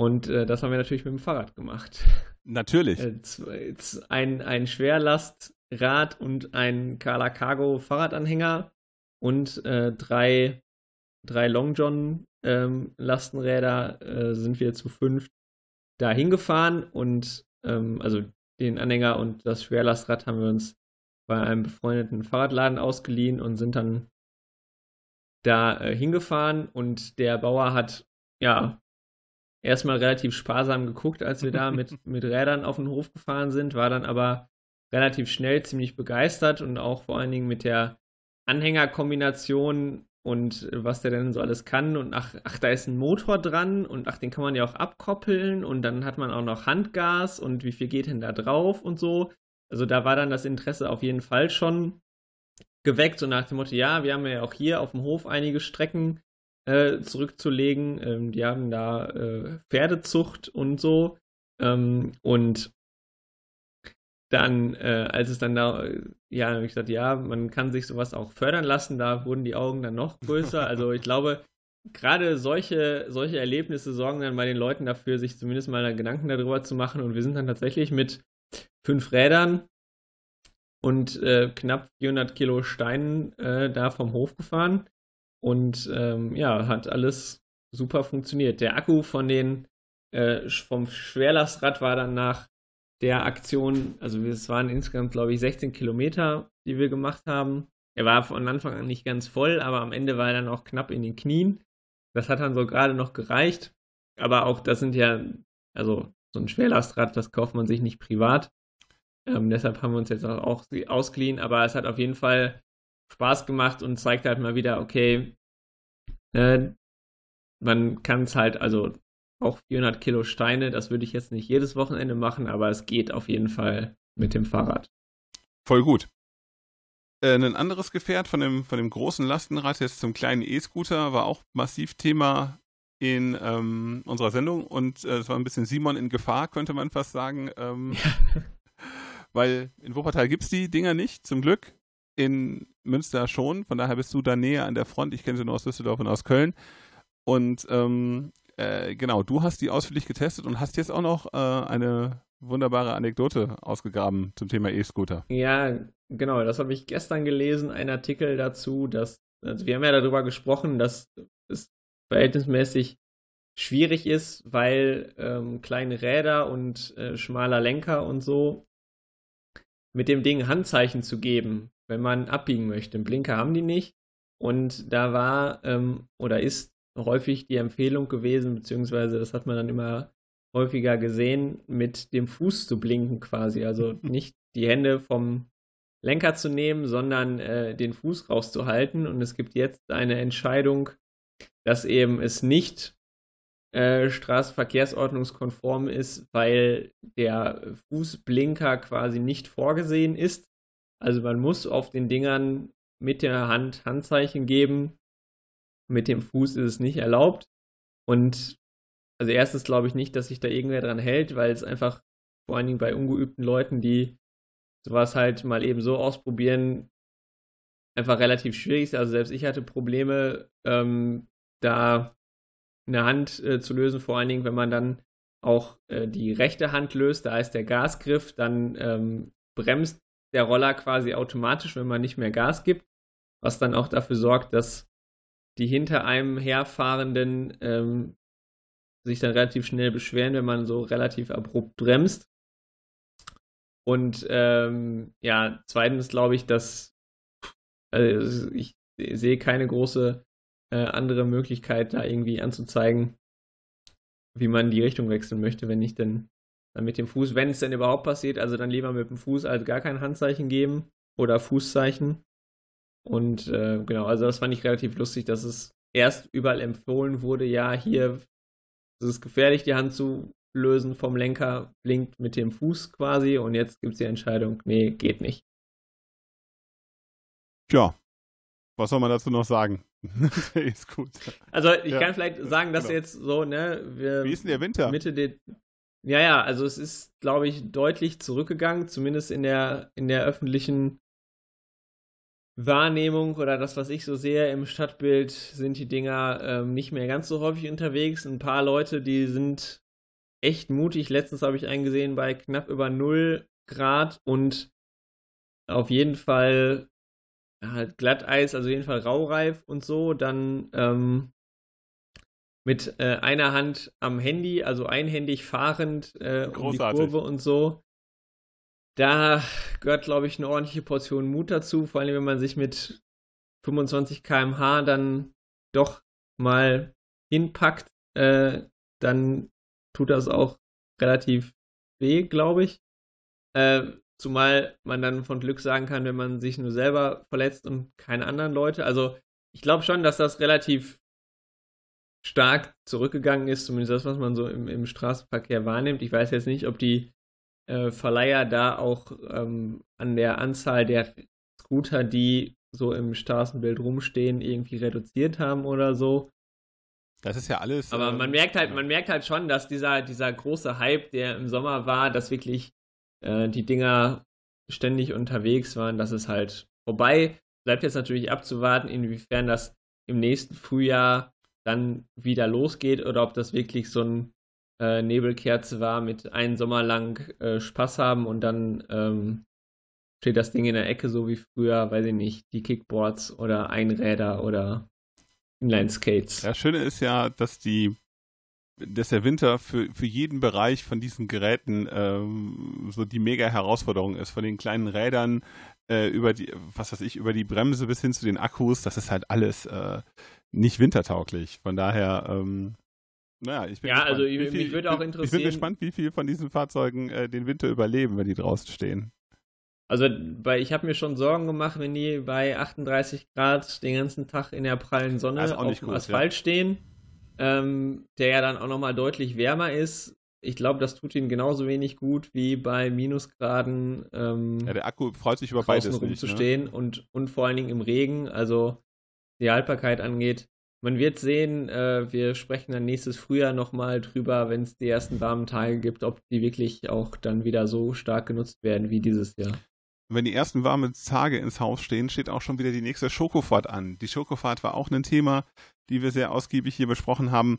Und äh, das haben wir natürlich mit dem Fahrrad gemacht. Natürlich. Äh, ein, ein Schwerlastrad und ein Carla Cargo Fahrradanhänger und äh, drei, drei Long John ähm, Lastenräder äh, sind wir zu fünf da hingefahren und ähm, also den Anhänger und das Schwerlastrad haben wir uns bei einem befreundeten Fahrradladen ausgeliehen und sind dann da äh, hingefahren und der Bauer hat ja erstmal relativ sparsam geguckt, als wir da mit, mit Rädern auf den Hof gefahren sind, war dann aber relativ schnell ziemlich begeistert und auch vor allen Dingen mit der Anhängerkombination und was der denn so alles kann und ach, ach, da ist ein Motor dran und ach, den kann man ja auch abkoppeln und dann hat man auch noch Handgas und wie viel geht denn da drauf und so. Also da war dann das Interesse auf jeden Fall schon geweckt, so nach dem Motto, ja, wir haben ja auch hier auf dem Hof einige Strecken, äh, zurückzulegen. Ähm, die haben da äh, Pferdezucht und so. Ähm, und dann, äh, als es dann da, ja, habe ich gesagt, ja, man kann sich sowas auch fördern lassen, da wurden die Augen dann noch größer. Also ich glaube, gerade solche, solche Erlebnisse sorgen dann bei den Leuten dafür, sich zumindest mal Gedanken darüber zu machen. Und wir sind dann tatsächlich mit fünf Rädern und äh, knapp 400 Kilo Steinen äh, da vom Hof gefahren. Und ähm, ja, hat alles super funktioniert. Der Akku von den äh, vom Schwerlastrad war dann nach der Aktion, also es waren insgesamt, glaube ich, 16 Kilometer, die wir gemacht haben. Er war von Anfang an nicht ganz voll, aber am Ende war er dann auch knapp in den Knien. Das hat dann so gerade noch gereicht. Aber auch das sind ja, also so ein Schwerlastrad, das kauft man sich nicht privat. Ähm, deshalb haben wir uns jetzt auch ausgeliehen. Aber es hat auf jeden Fall Spaß gemacht und zeigt halt mal wieder, okay, äh, man kann es halt, also auch 400 Kilo Steine, das würde ich jetzt nicht jedes Wochenende machen, aber es geht auf jeden Fall mit dem Fahrrad. Voll gut. Äh, ein anderes Gefährt von dem, von dem großen Lastenrad jetzt zum kleinen E-Scooter war auch massiv Thema in ähm, unserer Sendung und äh, es war ein bisschen Simon in Gefahr, könnte man fast sagen. Ähm, ja. Weil in Wuppertal gibt es die Dinger nicht, zum Glück. In Münster schon, von daher bist du da näher an der Front. Ich kenne sie nur aus Düsseldorf und aus Köln. Und ähm, äh, genau, du hast die ausführlich getestet und hast jetzt auch noch äh, eine wunderbare Anekdote ausgegraben zum Thema E-Scooter. Ja, genau, das habe ich gestern gelesen, ein Artikel dazu, dass, also wir haben ja darüber gesprochen, dass es verhältnismäßig schwierig ist, weil ähm, kleine Räder und äh, schmaler Lenker und so mit dem Ding Handzeichen zu geben, wenn man abbiegen möchte. Blinker haben die nicht. Und da war ähm, oder ist häufig die Empfehlung gewesen, beziehungsweise das hat man dann immer häufiger gesehen, mit dem Fuß zu blinken quasi. Also nicht die Hände vom Lenker zu nehmen, sondern äh, den Fuß rauszuhalten. Und es gibt jetzt eine Entscheidung, dass eben es nicht äh, straßenverkehrsordnungskonform ist, weil der Fußblinker quasi nicht vorgesehen ist. Also man muss auf den Dingern mit der Hand Handzeichen geben, mit dem Fuß ist es nicht erlaubt. Und also erstens glaube ich nicht, dass sich da irgendwer dran hält, weil es einfach vor allen Dingen bei ungeübten Leuten, die sowas halt mal eben so ausprobieren, einfach relativ schwierig ist. Also selbst ich hatte Probleme, ähm, da eine Hand äh, zu lösen, vor allen Dingen, wenn man dann auch äh, die rechte Hand löst, da ist der Gasgriff, dann ähm, bremst der Roller quasi automatisch, wenn man nicht mehr Gas gibt, was dann auch dafür sorgt, dass die hinter einem herfahrenden ähm, sich dann relativ schnell beschweren, wenn man so relativ abrupt bremst. Und ähm, ja, zweitens glaube ich, dass also ich sehe keine große äh, andere Möglichkeit, da irgendwie anzuzeigen, wie man die Richtung wechseln möchte, wenn nicht denn dann mit dem Fuß, wenn es denn überhaupt passiert, also dann lieber mit dem Fuß als gar kein Handzeichen geben oder Fußzeichen. Und äh, genau, also das fand ich relativ lustig, dass es erst überall empfohlen wurde, ja, hier ist es gefährlich, die Hand zu lösen vom Lenker, blinkt mit dem Fuß quasi und jetzt gibt es die Entscheidung, nee, geht nicht. Tja, was soll man dazu noch sagen? ist gut. Also ich ja. kann vielleicht sagen, dass genau. jetzt so, ne, wir Wie ist denn der Winter? Mitte der ja, ja, also es ist, glaube ich, deutlich zurückgegangen, zumindest in der, in der öffentlichen Wahrnehmung oder das, was ich so sehe im Stadtbild, sind die Dinger ähm, nicht mehr ganz so häufig unterwegs. Ein paar Leute, die sind echt mutig. Letztens habe ich einen gesehen bei knapp über 0 Grad und auf jeden Fall halt Glatteis, also auf jeden Fall raureif und so. Dann ähm, mit äh, einer Hand am Handy, also einhändig fahrend äh, um die Kurve und so da gehört, glaube ich, eine ordentliche Portion Mut dazu, vor allem wenn man sich mit 25 km/h dann doch mal hinpackt, äh, dann tut das auch relativ weh, glaube ich. Äh, zumal man dann von Glück sagen kann, wenn man sich nur selber verletzt und keine anderen Leute. Also ich glaube schon, dass das relativ stark zurückgegangen ist, zumindest das, was man so im, im Straßenverkehr wahrnimmt. Ich weiß jetzt nicht, ob die äh, Verleiher da auch ähm, an der Anzahl der Scooter, die so im Straßenbild rumstehen, irgendwie reduziert haben oder so. Das ist ja alles. Aber ähm, man merkt halt, man merkt halt schon, dass dieser, dieser große Hype, der im Sommer war, dass wirklich äh, die Dinger ständig unterwegs waren, dass es halt vorbei. Bleibt jetzt natürlich abzuwarten, inwiefern das im nächsten Frühjahr dann wieder losgeht oder ob das wirklich so ein äh, Nebelkerze war mit einem Sommer lang äh, Spaß haben und dann ähm, steht das Ding in der Ecke, so wie früher, weiß ich nicht, die Kickboards oder Einräder oder Inline-Skates. Das Schöne ist ja, dass die dass der Winter für, für jeden Bereich von diesen Geräten ähm, so die mega Herausforderung ist. Von den kleinen Rädern äh, über die, was weiß ich, über die Bremse bis hin zu den Akkus, das ist halt alles äh, nicht wintertauglich. Von daher, ähm, naja, ich bin ja, gespannt. also ich, viel, mich würde auch interessieren. Ich bin gespannt, wie viele von diesen Fahrzeugen äh, den Winter überleben, wenn die draußen stehen. Also, bei, ich habe mir schon Sorgen gemacht, wenn die bei 38 Grad den ganzen Tag in der prallen Sonne auf dem gut, Asphalt ja. stehen, ähm, der ja dann auch nochmal deutlich wärmer ist. Ich glaube, das tut ihnen genauso wenig gut wie bei Minusgraden. Ähm, ja, der Akku freut sich über beides rumzustehen nicht, ne? und, und vor allen Dingen im Regen. Also, die Haltbarkeit angeht, man wird sehen, äh, wir sprechen dann nächstes Frühjahr nochmal drüber, wenn es die ersten warmen Tage gibt, ob die wirklich auch dann wieder so stark genutzt werden wie dieses Jahr. Wenn die ersten warmen Tage ins Haus stehen, steht auch schon wieder die nächste Schokofahrt an. Die Schokofahrt war auch ein Thema, die wir sehr ausgiebig hier besprochen haben.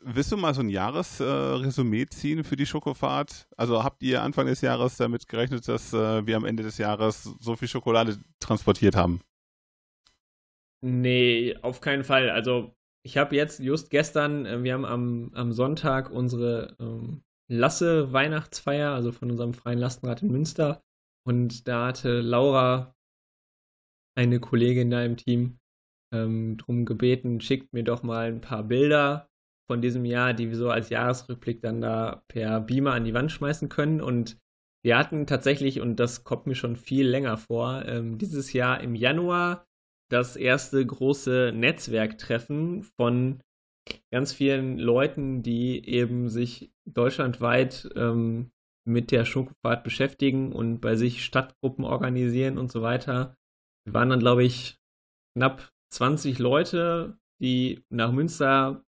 Willst du mal so ein Jahresresümee äh, ziehen für die Schokofahrt? Also habt ihr Anfang des Jahres damit gerechnet, dass äh, wir am Ende des Jahres so viel Schokolade transportiert haben? Nee, auf keinen Fall. Also ich habe jetzt just gestern, äh, wir haben am, am Sonntag unsere ähm, Lasse Weihnachtsfeier, also von unserem freien Lastenrad in Münster. Und da hatte Laura, eine Kollegin da im Team, ähm, drum gebeten, schickt mir doch mal ein paar Bilder von diesem Jahr, die wir so als Jahresrückblick dann da per Beamer an die Wand schmeißen können. Und wir hatten tatsächlich, und das kommt mir schon viel länger vor, ähm, dieses Jahr im Januar das erste große Netzwerktreffen von ganz vielen Leuten, die eben sich deutschlandweit ähm, mit der Schokofahrt beschäftigen und bei sich Stadtgruppen organisieren und so weiter. Wir waren dann, glaube ich, knapp 20 Leute, die nach Münster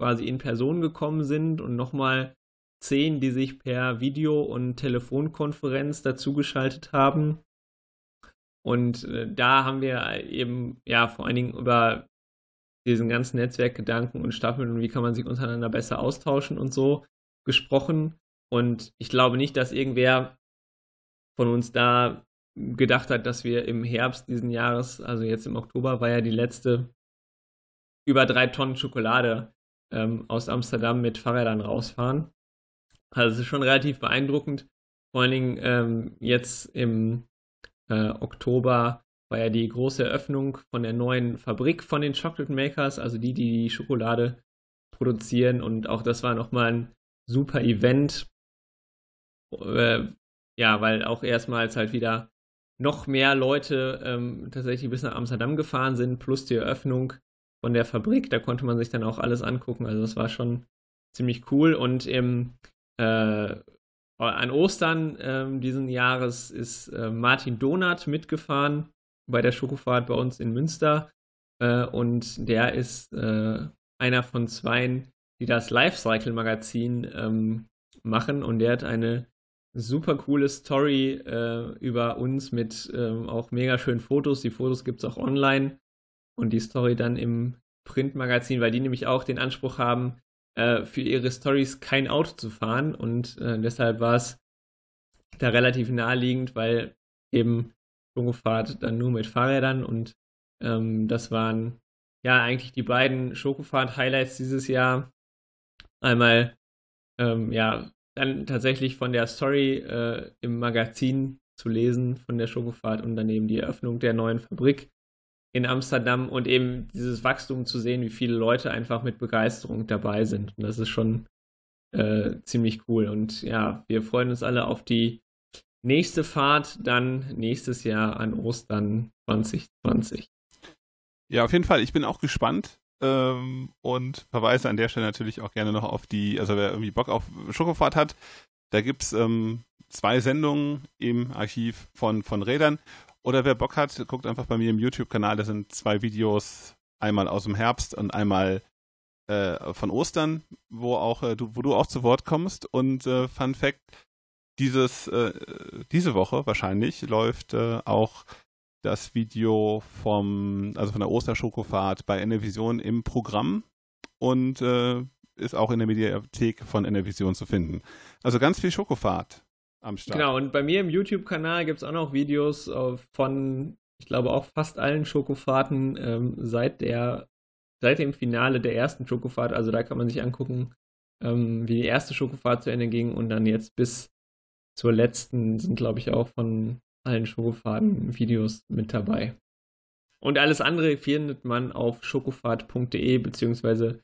quasi in Person gekommen sind und nochmal 10, die sich per Video- und Telefonkonferenz dazugeschaltet haben. Und äh, da haben wir eben, ja, vor allen Dingen über diesen ganzen Netzwerkgedanken und Staffeln und wie kann man sich untereinander besser austauschen und so gesprochen. Und ich glaube nicht, dass irgendwer von uns da gedacht hat, dass wir im Herbst diesen Jahres, also jetzt im Oktober, war ja die letzte über drei Tonnen Schokolade ähm, aus Amsterdam mit Fahrrädern rausfahren. Also es ist schon relativ beeindruckend. Vor allen Dingen ähm, jetzt im äh, Oktober war ja die große Eröffnung von der neuen Fabrik von den Chocolate Makers, also die, die die Schokolade produzieren. Und auch das war nochmal ein super Event. Äh, ja, weil auch erstmals halt wieder noch mehr Leute ähm, tatsächlich bis nach Amsterdam gefahren sind, plus die Eröffnung von der Fabrik. Da konnte man sich dann auch alles angucken. Also das war schon ziemlich cool. Und im äh, an Ostern ähm, diesen Jahres ist äh, Martin Donat mitgefahren bei der Schokofahrt bei uns in Münster. Äh, und der ist äh, einer von zweien, die das Lifecycle-Magazin ähm, machen. Und der hat eine super coole Story äh, über uns mit ähm, auch mega schönen Fotos. Die Fotos gibt es auch online. Und die Story dann im Printmagazin, weil die nämlich auch den Anspruch haben, äh, für ihre Stories kein Auto zu fahren und äh, deshalb war es da relativ naheliegend, weil eben Schokofahrt dann nur mit Fahrrädern und ähm, das waren ja eigentlich die beiden Schokofahrt-Highlights dieses Jahr. Einmal ähm, ja dann tatsächlich von der Story äh, im Magazin zu lesen von der Schokofahrt und dann eben die Eröffnung der neuen Fabrik in Amsterdam und eben dieses Wachstum zu sehen, wie viele Leute einfach mit Begeisterung dabei sind. Und das ist schon äh, ziemlich cool. Und ja, wir freuen uns alle auf die nächste Fahrt dann nächstes Jahr an Ostern 2020. Ja, auf jeden Fall. Ich bin auch gespannt ähm, und verweise an der Stelle natürlich auch gerne noch auf die, also wer irgendwie Bock auf Schokofahrt hat, da gibt es ähm, zwei Sendungen im Archiv von, von Rädern oder wer Bock hat, guckt einfach bei mir im YouTube-Kanal. Da sind zwei Videos, einmal aus dem Herbst und einmal äh, von Ostern, wo auch äh, du, wo du auch zu Wort kommst. Und äh, Fun Fact: dieses, äh, diese Woche wahrscheinlich läuft äh, auch das Video vom, also von der Osterschokofahrt bei Enervision im Programm und äh, ist auch in der Mediathek von Enervision zu finden. Also ganz viel Schokofahrt am Start. Genau, und bei mir im YouTube-Kanal gibt es auch noch Videos von, ich glaube, auch fast allen Schokofahrten ähm, seit der, seit dem Finale der ersten Schokofahrt. Also da kann man sich angucken, ähm, wie die erste Schokofahrt zu Ende ging und dann jetzt bis zur letzten sind, glaube ich, auch von allen Schokofahrten Videos mit dabei. Und alles andere findet man auf schokofahrt.de beziehungsweise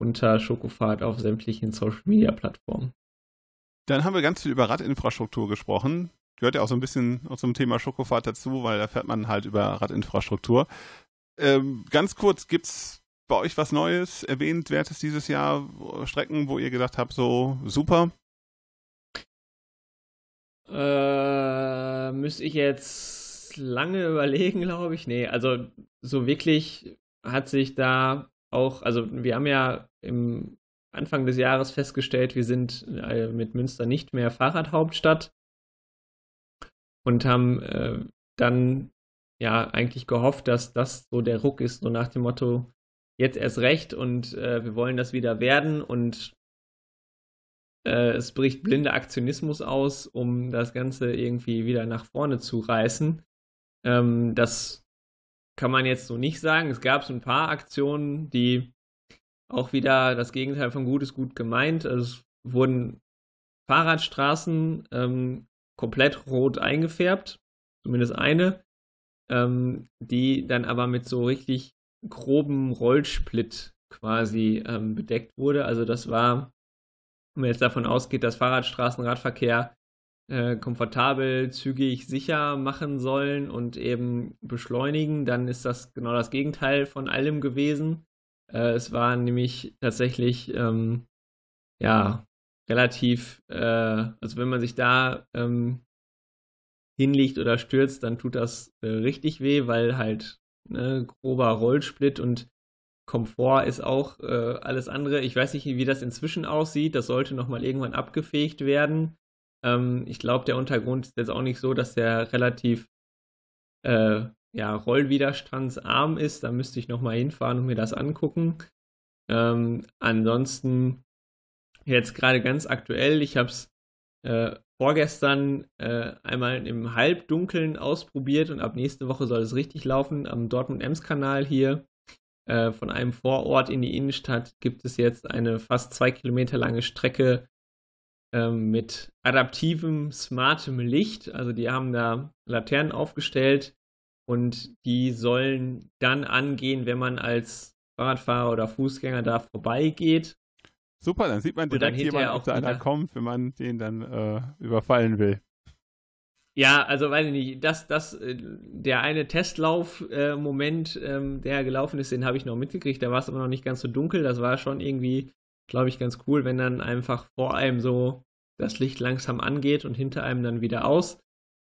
unter Schokofahrt auf sämtlichen Social Media Plattformen. Dann haben wir ganz viel über Radinfrastruktur gesprochen. Gehört ja auch so ein bisschen zum Thema Schokofahrt dazu, weil da fährt man halt über Radinfrastruktur. Ähm, ganz kurz, gibt es bei euch was Neues, erwähnenswertes dieses Jahr? Strecken, wo ihr gesagt habt, so super? Äh, müsste ich jetzt lange überlegen, glaube ich. Nee, also so wirklich hat sich da auch, also wir haben ja im Anfang des Jahres festgestellt, wir sind äh, mit Münster nicht mehr Fahrradhauptstadt und haben äh, dann ja eigentlich gehofft, dass das so der Ruck ist, so nach dem Motto, jetzt erst recht und äh, wir wollen das wieder werden und es bricht blinder Aktionismus aus, um das Ganze irgendwie wieder nach vorne zu reißen. Ähm, das kann man jetzt so nicht sagen. Es gab so ein paar Aktionen, die auch wieder das Gegenteil von gut ist gut gemeint. Es wurden Fahrradstraßen ähm, komplett rot eingefärbt, zumindest eine, ähm, die dann aber mit so richtig grobem Rollsplit quasi ähm, bedeckt wurde. Also das war, wenn man jetzt davon ausgeht, dass Fahrradstraßenradverkehr äh, komfortabel, zügig, sicher machen sollen und eben beschleunigen, dann ist das genau das Gegenteil von allem gewesen. Äh, es war nämlich tatsächlich, ähm, ja, relativ, äh, also wenn man sich da ähm, hinlegt oder stürzt, dann tut das äh, richtig weh, weil halt ne, grober Rollsplit und Komfort ist auch äh, alles andere. Ich weiß nicht, wie das inzwischen aussieht. Das sollte nochmal irgendwann abgefegt werden. Ähm, ich glaube, der Untergrund ist jetzt auch nicht so, dass der relativ äh, ja, rollwiderstandsarm ist. Da müsste ich nochmal hinfahren und mir das angucken. Ähm, ansonsten jetzt gerade ganz aktuell, ich habe es äh, vorgestern äh, einmal im Halbdunkeln ausprobiert und ab nächste Woche soll es richtig laufen. Am Dortmund-Ems-Kanal hier äh, von einem Vorort in die Innenstadt gibt es jetzt eine fast zwei Kilometer lange Strecke ähm, mit adaptivem, smartem Licht. Also die haben da Laternen aufgestellt, und die sollen dann angehen, wenn man als Fahrradfahrer oder Fußgänger da vorbeigeht. Super, dann sieht man direkt jemanden, ob da einer kommt, wenn man den dann äh, überfallen will. Ja, also weiß ich nicht, das, das, äh, der eine Testlauf-Moment, äh, ähm, der gelaufen ist, den habe ich noch mitgekriegt, da war es aber noch nicht ganz so dunkel, das war schon irgendwie, glaube ich, ganz cool, wenn dann einfach vor einem so das Licht langsam angeht und hinter einem dann wieder aus.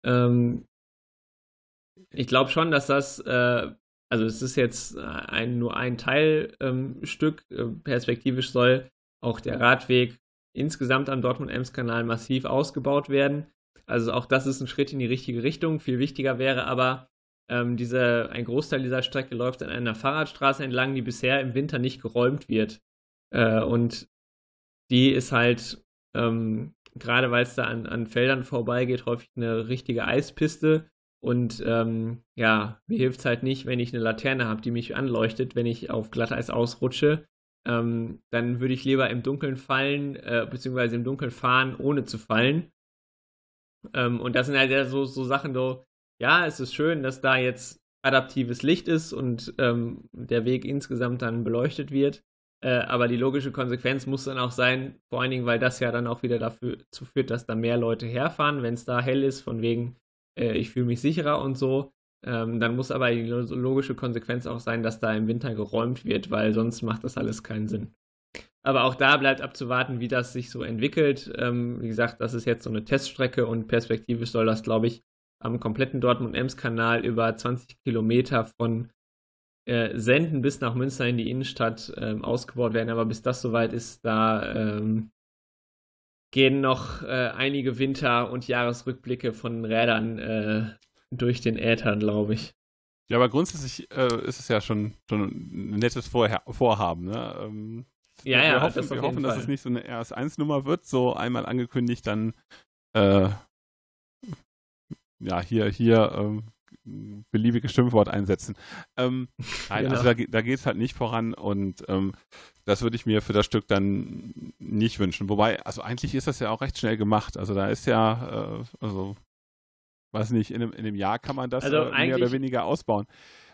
Ähm, ich glaube schon, dass das, äh, also es ist jetzt ein, nur ein Teilstück. Ähm, perspektivisch soll auch der Radweg insgesamt am Dortmund-Ems-Kanal massiv ausgebaut werden. Also auch das ist ein Schritt in die richtige Richtung. Viel wichtiger wäre aber, ähm, diese, ein Großteil dieser Strecke läuft an einer Fahrradstraße entlang, die bisher im Winter nicht geräumt wird. Äh, und die ist halt, ähm, gerade weil es da an, an Feldern vorbeigeht, häufig eine richtige Eispiste. Und ähm, ja, mir hilft es halt nicht, wenn ich eine Laterne habe, die mich anleuchtet, wenn ich auf Glatteis ausrutsche. Ähm, dann würde ich lieber im Dunkeln fallen, äh, beziehungsweise im Dunkeln fahren, ohne zu fallen. Ähm, und das sind halt so, so Sachen, so, ja, es ist schön, dass da jetzt adaptives Licht ist und ähm, der Weg insgesamt dann beleuchtet wird. Äh, aber die logische Konsequenz muss dann auch sein, vor allen Dingen, weil das ja dann auch wieder dazu führt, dass da mehr Leute herfahren, wenn es da hell ist, von wegen, äh, ich fühle mich sicherer und so. Ähm, dann muss aber die logische Konsequenz auch sein, dass da im Winter geräumt wird, weil sonst macht das alles keinen Sinn. Aber auch da bleibt abzuwarten, wie das sich so entwickelt. Ähm, wie gesagt, das ist jetzt so eine Teststrecke und perspektivisch soll das, glaube ich, am kompletten Dortmund-Ems-Kanal über 20 Kilometer von äh, Senden bis nach Münster in die Innenstadt ähm, ausgebaut werden. Aber bis das soweit ist, da ähm, gehen noch äh, einige Winter- und Jahresrückblicke von Rädern äh, durch den Äther, glaube ich. Ja, aber grundsätzlich äh, ist es ja schon, schon ein nettes Vorher Vorhaben. Ne? Ähm, ja, wir ja, hoffen, das wir hoffen dass es nicht so eine RS1-Nummer wird, so einmal angekündigt, dann äh, ja, hier, hier ähm, beliebiges Schimpfwort einsetzen. Ähm, nein, genau. also da, da geht es halt nicht voran und ähm, das würde ich mir für das Stück dann nicht wünschen. Wobei, also eigentlich ist das ja auch recht schnell gemacht. Also da ist ja, äh, also weiß nicht, in einem, in einem Jahr kann man das also äh, mehr oder weniger ausbauen.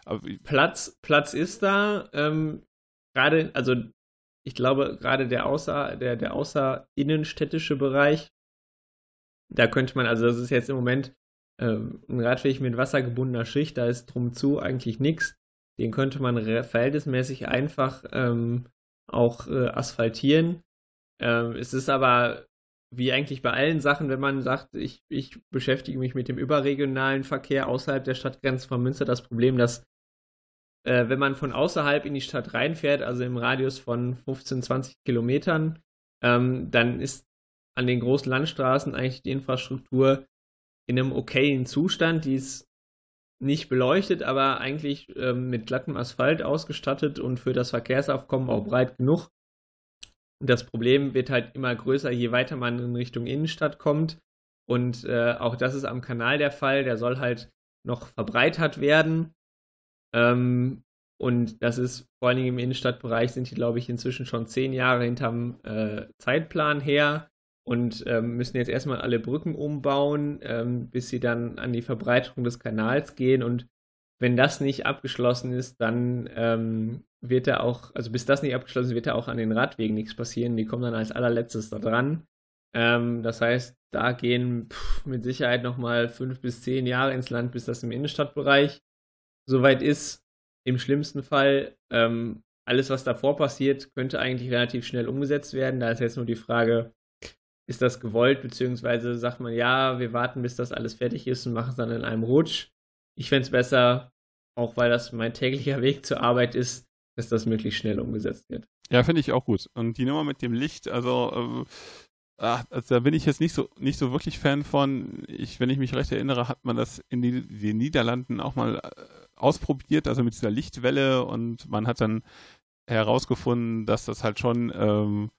Aber, Platz, Platz ist da. Ähm, gerade, also ich glaube, gerade der außer, der, der außerinnenstädtische Bereich, da könnte man, also das ist jetzt im Moment ähm, ein Radweg mit wassergebundener Schicht, da ist drum zu eigentlich nichts. Den könnte man verhältnismäßig einfach ähm, auch äh, asphaltieren. Ähm, es ist aber wie eigentlich bei allen Sachen, wenn man sagt, ich, ich beschäftige mich mit dem überregionalen Verkehr außerhalb der Stadtgrenze von Münster, das Problem, dass äh, wenn man von außerhalb in die Stadt reinfährt, also im Radius von 15, 20 Kilometern, ähm, dann ist an den großen Landstraßen eigentlich die Infrastruktur in einem okayen Zustand. Die ist nicht beleuchtet, aber eigentlich ähm, mit glattem Asphalt ausgestattet und für das Verkehrsaufkommen auch breit genug. Das Problem wird halt immer größer, je weiter man in Richtung Innenstadt kommt. Und äh, auch das ist am Kanal der Fall. Der soll halt noch verbreitert werden. Ähm, und das ist vor allen Dingen im Innenstadtbereich sind die, glaube ich, inzwischen schon zehn Jahre hinterm äh, Zeitplan her und ähm, müssen jetzt erstmal alle Brücken umbauen, ähm, bis sie dann an die Verbreiterung des Kanals gehen. Und wenn das nicht abgeschlossen ist, dann ähm, wird da auch, also bis das nicht abgeschlossen ist, wird da auch an den Radwegen nichts passieren. Die kommen dann als allerletztes da dran. Ähm, das heißt, da gehen pff, mit Sicherheit nochmal fünf bis zehn Jahre ins Land, bis das im Innenstadtbereich soweit ist. Im schlimmsten Fall, ähm, alles, was davor passiert, könnte eigentlich relativ schnell umgesetzt werden. Da ist jetzt nur die Frage, ist das gewollt, beziehungsweise sagt man, ja, wir warten, bis das alles fertig ist und machen es dann in einem Rutsch. Ich fände es besser, auch weil das mein täglicher Weg zur Arbeit ist, dass das möglichst schnell umgesetzt wird. Ja, finde ich auch gut. Und die Nummer mit dem Licht, also, äh, also da bin ich jetzt nicht so nicht so wirklich Fan von. Ich, wenn ich mich recht erinnere, hat man das in die, den Niederlanden auch mal äh, ausprobiert, also mit dieser Lichtwelle und man hat dann herausgefunden, dass das halt schon ähm,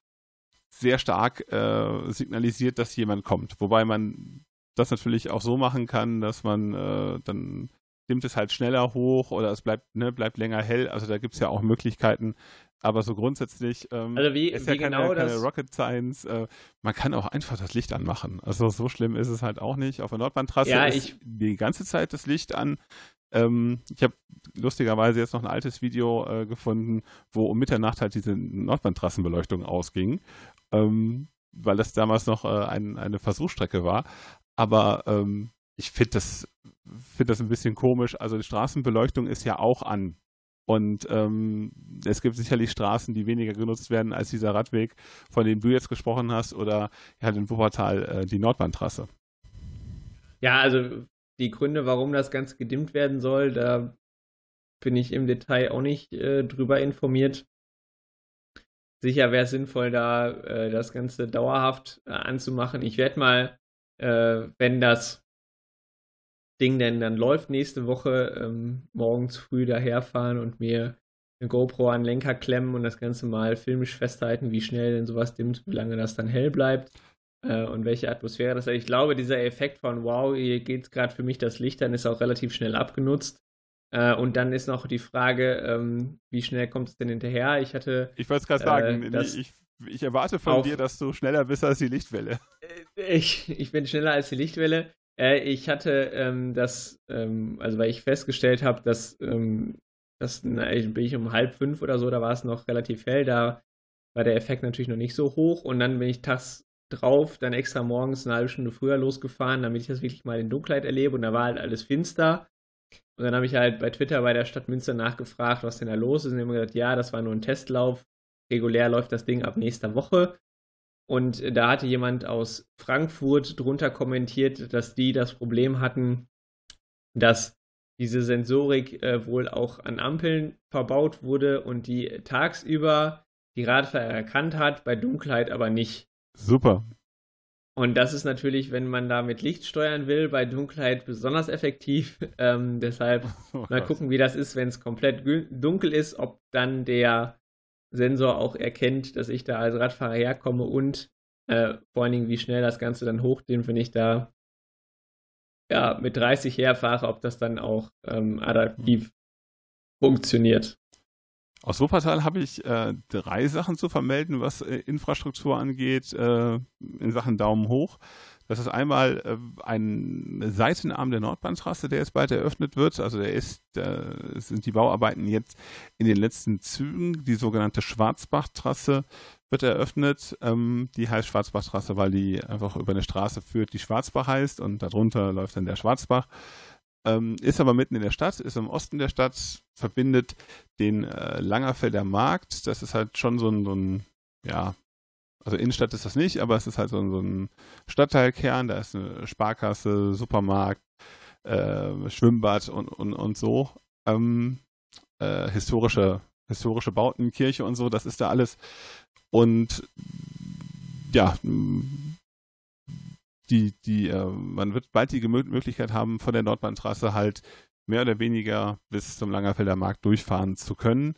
sehr stark äh, signalisiert, dass jemand kommt. Wobei man das natürlich auch so machen kann, dass man äh, dann dimmt es halt schneller hoch oder es bleibt, ne, bleibt länger hell. Also da gibt es ja auch Möglichkeiten. Aber so grundsätzlich ähm, also wie, ist ja keine, genau keine Rocket Science. Äh, man kann auch einfach das Licht anmachen. Also so schlimm ist es halt auch nicht. Auf der Nordbahntrasse ja, ist die ganze Zeit das Licht an. Ähm, ich habe lustigerweise jetzt noch ein altes Video äh, gefunden, wo um Mitternacht halt diese Nordbahntrassenbeleuchtung ausging, ähm, weil das damals noch äh, ein, eine Versuchsstrecke war. Aber ähm, ich finde das, find das ein bisschen komisch. Also die Straßenbeleuchtung ist ja auch an. Und ähm, es gibt sicherlich Straßen, die weniger genutzt werden als dieser Radweg, von dem du jetzt gesprochen hast, oder ja, in Wuppertal äh, die Nordbahntrasse. Ja, also die Gründe, warum das Ganze gedimmt werden soll, da bin ich im Detail auch nicht äh, drüber informiert. Sicher wäre es sinnvoll, da äh, das Ganze dauerhaft äh, anzumachen. Ich werde mal, äh, wenn das Ding denn dann läuft nächste Woche, ähm, morgens früh daherfahren und mir eine GoPro an den Lenker klemmen und das Ganze mal filmisch festhalten, wie schnell denn sowas dimmt, wie lange das dann hell bleibt äh, und welche Atmosphäre das hat. Ich glaube, dieser Effekt von wow, hier geht gerade für mich das Licht, dann ist auch relativ schnell abgenutzt. Äh, und dann ist noch die Frage, ähm, wie schnell kommt es denn hinterher? Ich hatte. Ich wollte es gerade sagen, äh, ich, ich, erwarte von dir, dass du schneller bist als die Lichtwelle. Äh, ich, ich bin schneller als die Lichtwelle. Äh, ich hatte ähm, das, ähm, also weil ich festgestellt habe, dass, ähm, das, na, bin ich um halb fünf oder so, da war es noch relativ hell, da war der Effekt natürlich noch nicht so hoch und dann bin ich tags drauf, dann extra morgens eine halbe Stunde früher losgefahren, damit ich das wirklich mal in Dunkelheit erlebe und da war halt alles finster. Und dann habe ich halt bei Twitter bei der Stadt Münster nachgefragt, was denn da los ist und die haben gesagt, ja, das war nur ein Testlauf, regulär läuft das Ding ab nächster Woche. Und da hatte jemand aus Frankfurt drunter kommentiert, dass die das Problem hatten, dass diese Sensorik äh, wohl auch an Ampeln verbaut wurde und die tagsüber die Radfahrer erkannt hat, bei Dunkelheit aber nicht. Super. Und das ist natürlich, wenn man da mit Licht steuern will, bei Dunkelheit besonders effektiv. Ähm, deshalb oh, mal gucken, wie das ist, wenn es komplett dunkel ist, ob dann der Sensor auch erkennt, dass ich da als Radfahrer herkomme und äh, vor allen Dingen, wie schnell das Ganze dann hochdimmt, wenn ich da ja, mit 30 herfahre, ob das dann auch ähm, adaptiv funktioniert. Aus Wuppertal habe ich äh, drei Sachen zu vermelden, was äh, Infrastruktur angeht, äh, in Sachen Daumen hoch. Das ist einmal äh, ein Seitenarm der Nordbahntrasse, der jetzt bald eröffnet wird. Also der ist, sind die Bauarbeiten jetzt in den letzten Zügen. Die sogenannte Schwarzbachtrasse wird eröffnet. Ähm, die heißt Schwarzbachtrasse, weil die einfach über eine Straße führt, die Schwarzbach heißt und darunter läuft dann der Schwarzbach. Ähm, ist aber mitten in der Stadt, ist im Osten der Stadt, verbindet den äh, Langerfelder Markt. Das ist halt schon so ein, so ein, ja, also Innenstadt ist das nicht, aber es ist halt so ein, so ein Stadtteilkern. Da ist eine Sparkasse, Supermarkt, äh, Schwimmbad und, und, und so. Ähm, äh, historische, historische Bauten, Kirche und so, das ist da alles. Und ja, die, die, äh, man wird bald die Möglichkeit haben, von der Nordbahntrasse halt mehr oder weniger bis zum Langerfelder Markt durchfahren zu können.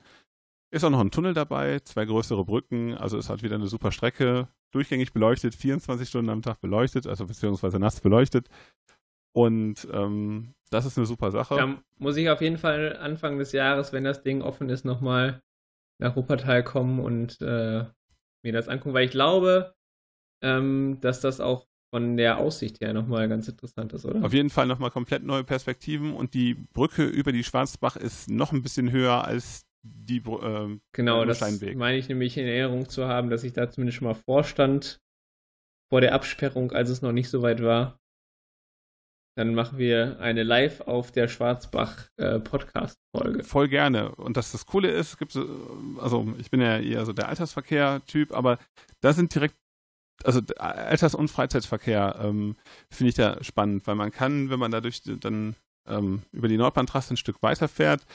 Ist auch noch ein Tunnel dabei, zwei größere Brücken, also ist halt wieder eine super Strecke, durchgängig beleuchtet, 24 Stunden am Tag beleuchtet, also beziehungsweise nass beleuchtet. Und ähm, das ist eine super Sache. Da muss ich auf jeden Fall Anfang des Jahres, wenn das Ding offen ist, nochmal nach Wuppertal kommen und äh, mir das angucken, weil ich glaube, ähm, dass das auch von der Aussicht her nochmal ganz interessant ist, oder? Auf jeden Fall nochmal komplett neue Perspektiven und die Brücke über die Schwarzbach ist noch ein bisschen höher als die äh, Genau, das meine ich nämlich in Erinnerung zu haben, dass ich da zumindest schon mal vorstand vor der Absperrung, als es noch nicht so weit war. Dann machen wir eine Live auf der Schwarzbach äh, Podcast Folge. Voll gerne. Und dass das Coole ist, gibt also ich bin ja eher so der Altersverkehr Typ, aber da sind direkt also Alters- und Freizeitverkehr ähm, finde ich da spannend, weil man kann, wenn man dadurch dann ähm, über die Nordbahntrasse ein Stück weiterfährt,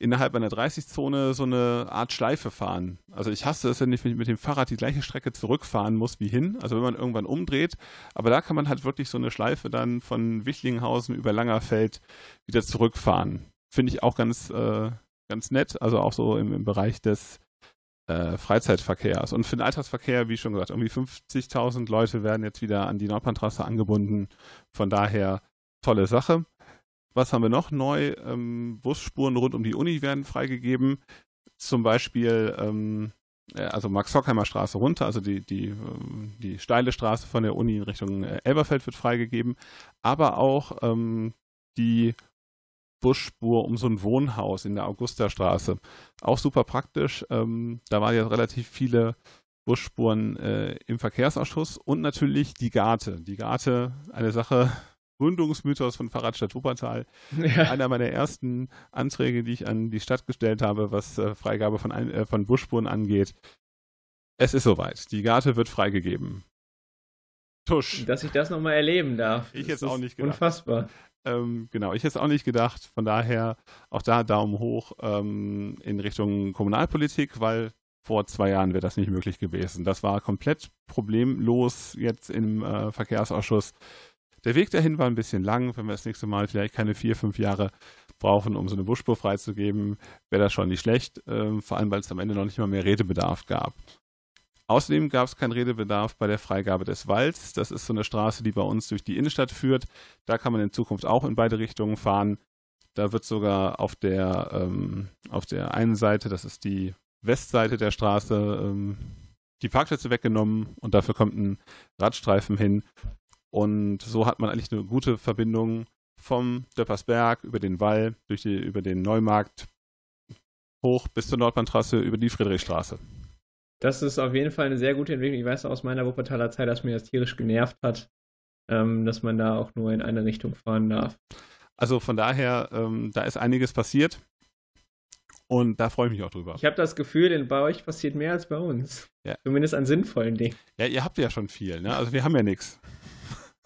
innerhalb einer 30-Zone so eine Art Schleife fahren. Also ich hasse es, wenn ich mit dem Fahrrad die gleiche Strecke zurückfahren muss wie hin, also wenn man irgendwann umdreht. Aber da kann man halt wirklich so eine Schleife dann von Wichlinghausen über Langerfeld wieder zurückfahren. Finde ich auch ganz, äh, ganz nett, also auch so im, im Bereich des äh, Freizeitverkehrs. Und für den Alltagsverkehr, wie schon gesagt, irgendwie 50.000 Leute werden jetzt wieder an die Nordbahntrasse angebunden. Von daher tolle Sache. Was haben wir noch neu? Ähm, Busspuren rund um die Uni werden freigegeben. Zum Beispiel, ähm, äh, also Max-Hockheimer Straße runter, also die, die, ähm, die steile Straße von der Uni in Richtung äh, Elberfeld wird freigegeben. Aber auch ähm, die Busspur um so ein Wohnhaus in der Augustastraße. Auch super praktisch. Ähm, da waren ja relativ viele Busspuren äh, im Verkehrsausschuss und natürlich die Garte. Die Garte, eine Sache, Gründungsmythos von Fahrradstadt Wuppertal. Ja. Einer meiner ersten Anträge, die ich an die Stadt gestellt habe, was äh, Freigabe von, ein, äh, von Busspuren angeht. Es ist soweit. Die Garte wird freigegeben. Tusch. Dass ich das nochmal erleben darf. Ich jetzt auch nicht gedacht. Unfassbar. Ähm, genau, ich hätte es auch nicht gedacht. Von daher auch da Daumen hoch ähm, in Richtung Kommunalpolitik, weil vor zwei Jahren wäre das nicht möglich gewesen. Das war komplett problemlos jetzt im äh, Verkehrsausschuss. Der Weg dahin war ein bisschen lang. Wenn wir das nächste Mal vielleicht keine vier, fünf Jahre brauchen, um so eine Busspur freizugeben, wäre das schon nicht schlecht. Ähm, vor allem, weil es am Ende noch nicht mal mehr Redebedarf gab. Außerdem gab es keinen Redebedarf bei der Freigabe des Walds. Das ist so eine Straße, die bei uns durch die Innenstadt führt. Da kann man in Zukunft auch in beide Richtungen fahren. Da wird sogar auf der, ähm, auf der einen Seite, das ist die Westseite der Straße, ähm, die Parkplätze weggenommen und dafür kommt ein Radstreifen hin. Und so hat man eigentlich eine gute Verbindung vom Döppersberg über den Wall, durch die, über den Neumarkt hoch bis zur Nordbahntrasse über die Friedrichstraße. Das ist auf jeden Fall eine sehr gute Entwicklung. Ich weiß aus meiner Wuppertaler Zeit, dass mir das tierisch genervt hat, ähm, dass man da auch nur in eine Richtung fahren darf. Also von daher, ähm, da ist einiges passiert. Und da freue ich mich auch drüber. Ich habe das Gefühl, denn bei euch passiert mehr als bei uns. Ja. Zumindest an sinnvollen Dingen. Ja, ihr habt ja schon viel, ne? Also wir haben ja nichts.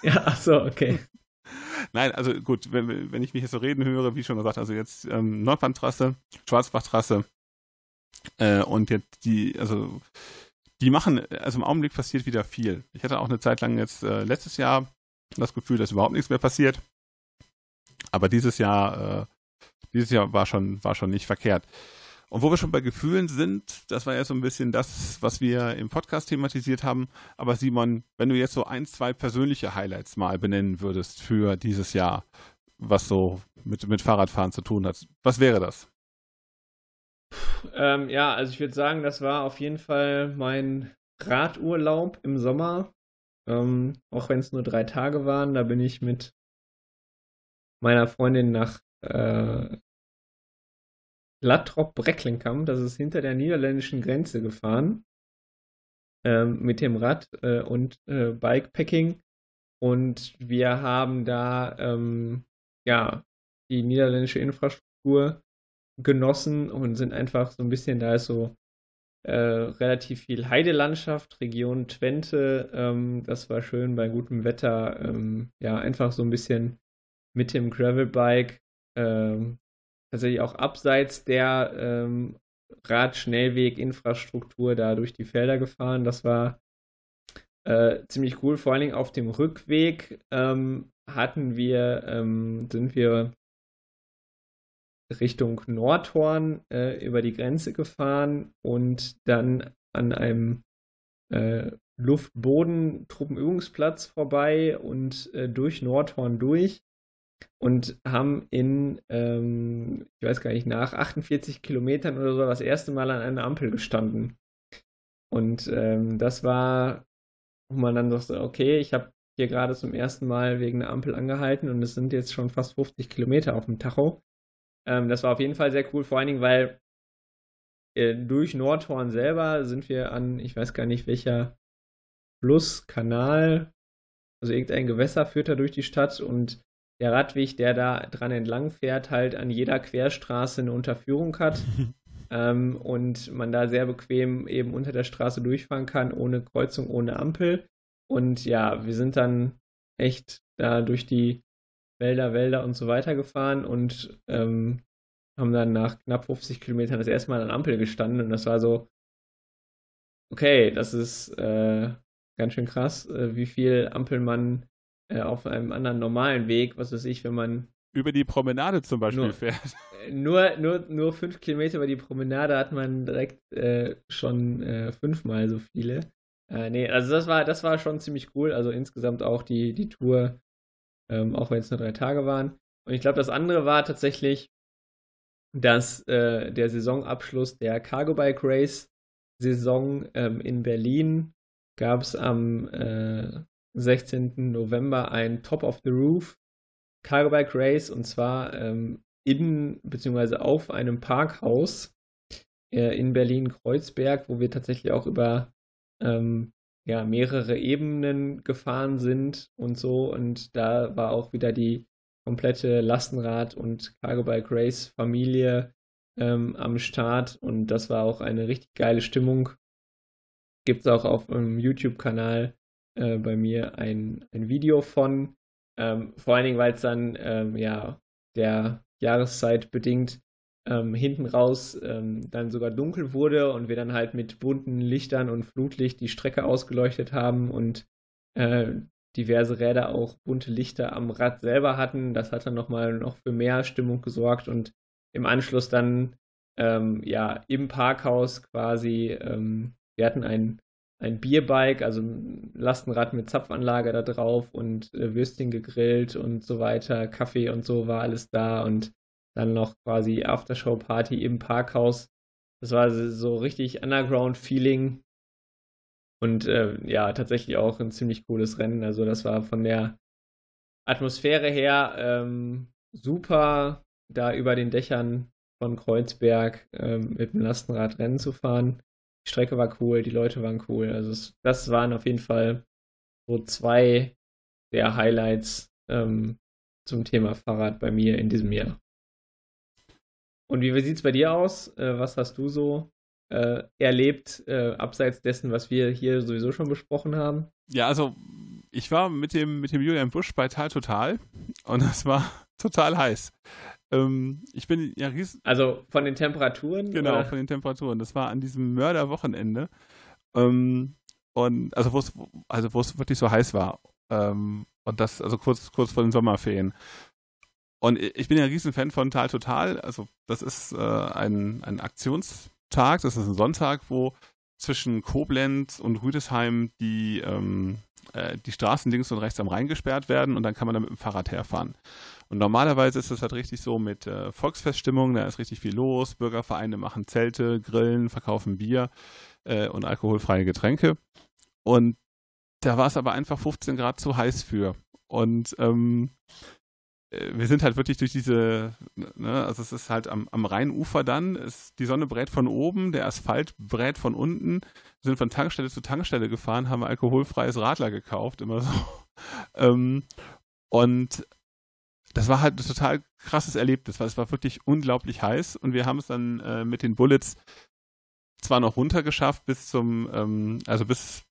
Ja, ach so, okay. Nein, also gut, wenn, wenn, ich mich jetzt so reden höre, wie schon gesagt, also jetzt ähm, Nordbahntrasse, Schwarzbachtrasse, äh, und jetzt die, also die machen, also im Augenblick passiert wieder viel. Ich hatte auch eine Zeit lang jetzt äh, letztes Jahr das Gefühl, dass überhaupt nichts mehr passiert. Aber dieses Jahr, äh, dieses Jahr war schon, war schon nicht verkehrt. Und wo wir schon bei Gefühlen sind, das war ja so ein bisschen das, was wir im Podcast thematisiert haben. Aber Simon, wenn du jetzt so ein, zwei persönliche Highlights mal benennen würdest für dieses Jahr, was so mit, mit Fahrradfahren zu tun hat, was wäre das? Ähm, ja, also ich würde sagen, das war auf jeden Fall mein Radurlaub im Sommer. Ähm, auch wenn es nur drei Tage waren, da bin ich mit meiner Freundin nach äh, Lattrop-Brecklenkamp, das ist hinter der niederländischen Grenze gefahren, ähm, mit dem Rad äh, und äh, Bikepacking. Und wir haben da ähm, ja die niederländische Infrastruktur genossen und sind einfach so ein bisschen, da ist so äh, relativ viel Heidelandschaft, Region Twente. Ähm, das war schön bei gutem Wetter. Ähm, ja, einfach so ein bisschen mit dem Gravelbike ähm, tatsächlich auch abseits der ähm, Radschnellweginfrastruktur da durch die Felder gefahren. Das war äh, ziemlich cool. Vor allen Dingen auf dem Rückweg ähm, hatten wir, ähm, sind wir Richtung Nordhorn äh, über die Grenze gefahren und dann an einem äh, Luft-Boden-Truppenübungsplatz vorbei und äh, durch Nordhorn durch und haben in, ähm, ich weiß gar nicht, nach 48 Kilometern oder so das erste Mal an einer Ampel gestanden. Und ähm, das war, wo man dann so, okay, ich habe hier gerade zum ersten Mal wegen einer Ampel angehalten und es sind jetzt schon fast 50 Kilometer auf dem Tacho. Ähm, das war auf jeden Fall sehr cool, vor allen Dingen, weil äh, durch Nordhorn selber sind wir an, ich weiß gar nicht welcher Fluss, Kanal, also irgendein Gewässer führt da durch die Stadt und der Radweg, der da dran entlang fährt, halt an jeder Querstraße eine Unterführung hat. ähm, und man da sehr bequem eben unter der Straße durchfahren kann, ohne Kreuzung, ohne Ampel. Und ja, wir sind dann echt da durch die Wälder, Wälder und so weiter gefahren und ähm, haben dann nach knapp 50 Kilometern das erste Mal an Ampel gestanden und das war so, okay, das ist äh, ganz schön krass, äh, wie viel Ampel man äh, auf einem anderen normalen Weg, was weiß ich, wenn man über die Promenade zum Beispiel nur, fährt. Äh, nur, nur, nur fünf Kilometer über die Promenade hat man direkt äh, schon äh, fünfmal so viele. Äh, nee, also das war, das war schon ziemlich cool. Also insgesamt auch die, die Tour, ähm, auch wenn es nur drei Tage waren. Und ich glaube, das andere war tatsächlich, dass äh, der Saisonabschluss der Cargo Bike Race Saison ähm, in Berlin gab es am äh, 16. November ein Top of the Roof Cargo Bike Race und zwar ähm, in bzw. auf einem Parkhaus äh, in Berlin-Kreuzberg, wo wir tatsächlich auch über ähm, ja, mehrere Ebenen gefahren sind und so. Und da war auch wieder die komplette Lastenrad- und Cargo Bike Race Familie ähm, am Start und das war auch eine richtig geile Stimmung. Gibt es auch auf dem YouTube-Kanal äh, bei mir ein, ein Video von. Ähm, vor allen Dingen, weil es dann ähm, ja der Jahreszeit bedingt ähm, hinten raus ähm, dann sogar dunkel wurde und wir dann halt mit bunten Lichtern und Flutlicht die Strecke ausgeleuchtet haben und äh, diverse Räder auch bunte Lichter am Rad selber hatten. Das hat dann nochmal noch für mehr Stimmung gesorgt und im Anschluss dann ähm, ja im Parkhaus quasi, ähm, wir hatten ein ein Bierbike, also ein Lastenrad mit Zapfanlage da drauf und äh, Würstchen gegrillt und so weiter, Kaffee und so war alles da und dann noch quasi Aftershow-Party im Parkhaus. Das war so richtig Underground-Feeling und äh, ja, tatsächlich auch ein ziemlich cooles Rennen. Also das war von der Atmosphäre her ähm, super, da über den Dächern von Kreuzberg ähm, mit dem Lastenrad Rennen zu fahren. Die Strecke war cool, die Leute waren cool. Also es, das waren auf jeden Fall so zwei der Highlights ähm, zum Thema Fahrrad bei mir in diesem Jahr. Und wie sieht es bei dir aus? Äh, was hast du so äh, erlebt, äh, abseits dessen, was wir hier sowieso schon besprochen haben? Ja, also ich war mit dem, mit dem Julian Busch bei Tal Total und das war total heiß. Ähm, ich bin ja riesen. Also von den Temperaturen? Genau, oder? von den Temperaturen. Das war an diesem Mörderwochenende. Ähm, und also wo es also wo es wirklich so heiß war. Ähm, und das, also kurz, kurz vor den Sommerferien. Und ich bin ja ein Riesenfan von Tal Total. Also das ist äh, ein, ein Aktionstag, das ist ein Sonntag, wo zwischen Koblenz und Rüdesheim die, ähm, äh, die Straßen links und rechts am Rhein gesperrt werden und dann kann man da mit dem Fahrrad herfahren. Und normalerweise ist das halt richtig so mit äh, Volksfeststimmung, da ist richtig viel los, Bürgervereine machen Zelte, grillen, verkaufen Bier äh, und alkoholfreie Getränke. Und da war es aber einfach 15 Grad zu heiß für. Und ähm, äh, wir sind halt wirklich durch diese, ne, also es ist halt am, am Rheinufer dann, ist, die Sonne brät von oben, der Asphalt brät von unten. Wir sind von Tankstelle zu Tankstelle gefahren, haben alkoholfreies Radler gekauft, immer so. ähm, und das war halt ein total krasses Erlebnis, weil es war wirklich unglaublich heiß und wir haben es dann äh, mit den Bullets zwar noch runtergeschafft bis zum, ähm, also bis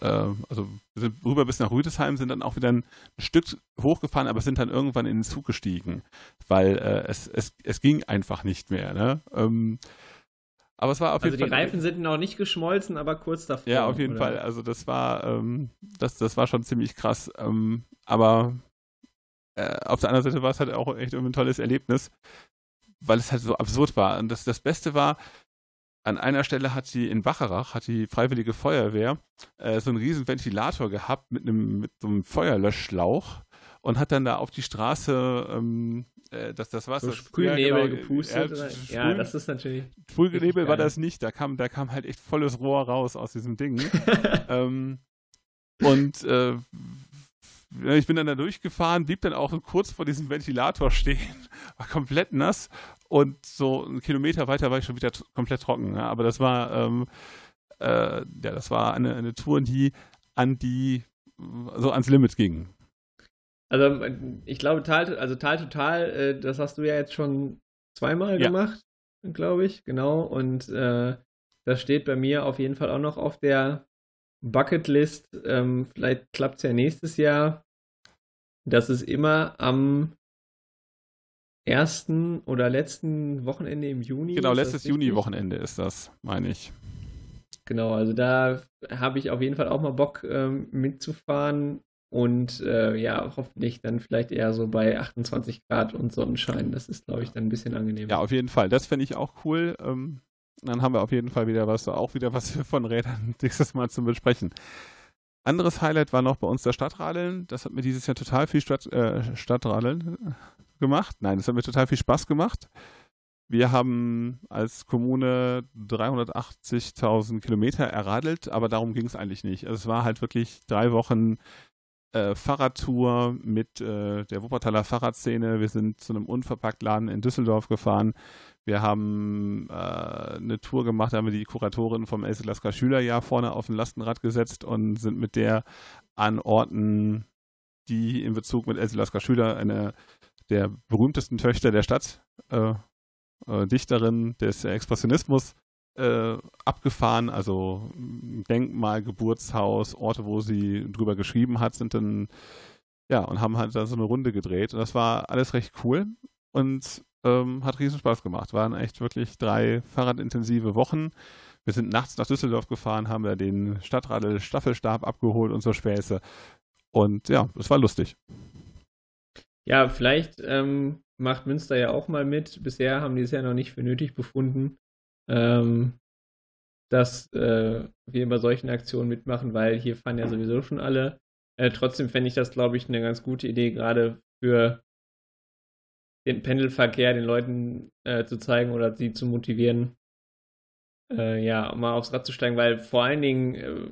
äh, also wir sind rüber bis nach Rüdesheim, sind dann auch wieder ein, Stück hochgefahren, aber sind dann irgendwann in den Zug gestiegen, weil äh, es, es, es ging einfach nicht mehr. Ne? Ähm, aber es war auf also jeden Fall. Also die Reifen sind noch nicht geschmolzen, aber kurz davor. Ja, auf jeden oder? Fall. Also das war, ähm, das, das war schon ziemlich krass. Ähm, aber äh, auf der anderen Seite war es halt auch echt ein tolles Erlebnis, weil es halt so absurd war. Und das, das Beste war, an einer Stelle hat sie in Bacharach, hat die Freiwillige Feuerwehr äh, so einen riesen Ventilator gehabt mit einem mit so einem Feuerlöschschlauch und hat dann da auf die Straße ähm, äh, das, das Wasser. So Sprühnebel ja, genau, gepustet. Ja, Sprüh, ja, das ist natürlich. Sprühnebel war das nicht, da kam, da kam halt echt volles Rohr raus aus diesem Ding. ähm, und äh, ich bin dann da durchgefahren, blieb dann auch kurz vor diesem Ventilator stehen, war komplett nass und so einen Kilometer weiter war ich schon wieder komplett trocken. Ja. Aber das war, ähm, äh, ja, das war eine, eine Tour, die an die, so ans Limit ging. Also ich glaube, Tal, also Tal Total, äh, das hast du ja jetzt schon zweimal ja. gemacht, glaube ich, genau. Und äh, das steht bei mir auf jeden Fall auch noch auf der Bucketlist. Ähm, vielleicht klappt es ja nächstes Jahr. Das ist immer am ersten oder letzten Wochenende im Juni. Genau, letztes Juni-Wochenende ist das, meine ich. Genau, also da habe ich auf jeden Fall auch mal Bock ähm, mitzufahren und äh, ja, hoffentlich dann vielleicht eher so bei 28 Grad und Sonnenschein. Das ist, glaube ich, dann ein bisschen angenehmer. Ja, auf jeden Fall. Das fände ich auch cool. Ähm, dann haben wir auf jeden Fall wieder was, auch wieder was von Rädern nächstes Mal zum Besprechen. Anderes Highlight war noch bei uns der Stadtradeln. Das hat mir dieses Jahr total viel Stadt, äh, Stadtradeln gemacht. Nein, das hat mir total viel Spaß gemacht. Wir haben als Kommune 380.000 Kilometer erradelt, aber darum ging es eigentlich nicht. Also es war halt wirklich drei Wochen äh, Fahrradtour mit äh, der Wuppertaler Fahrradszene. Wir sind zu einem Unverpacktladen in Düsseldorf gefahren. Wir haben äh, eine Tour gemacht, da haben wir die Kuratorin vom Else Lasker Schülerjahr vorne auf ein Lastenrad gesetzt und sind mit der an Orten, die in Bezug mit Else Lasker Schüler, eine der berühmtesten Töchter der Stadt, äh, äh, Dichterin des Expressionismus, äh, abgefahren, also Denkmal, Geburtshaus, Orte, wo sie drüber geschrieben hat, sind dann, ja, und haben halt da so eine Runde gedreht. Und das war alles recht cool. Und ähm, hat riesen Spaß gemacht. Waren echt wirklich drei fahrradintensive Wochen. Wir sind nachts nach Düsseldorf gefahren, haben da den Stadtradel Staffelstab abgeholt und so Späße. Und ja, es war lustig. Ja, vielleicht ähm, macht Münster ja auch mal mit. Bisher haben die es ja noch nicht für nötig befunden, ähm, dass äh, wir bei solchen Aktionen mitmachen, weil hier fahren ja sowieso schon alle. Äh, trotzdem fände ich das, glaube ich, eine ganz gute Idee, gerade für den Pendelverkehr den Leuten äh, zu zeigen oder sie zu motivieren, äh, ja, mal aufs Rad zu steigen, weil vor allen Dingen äh,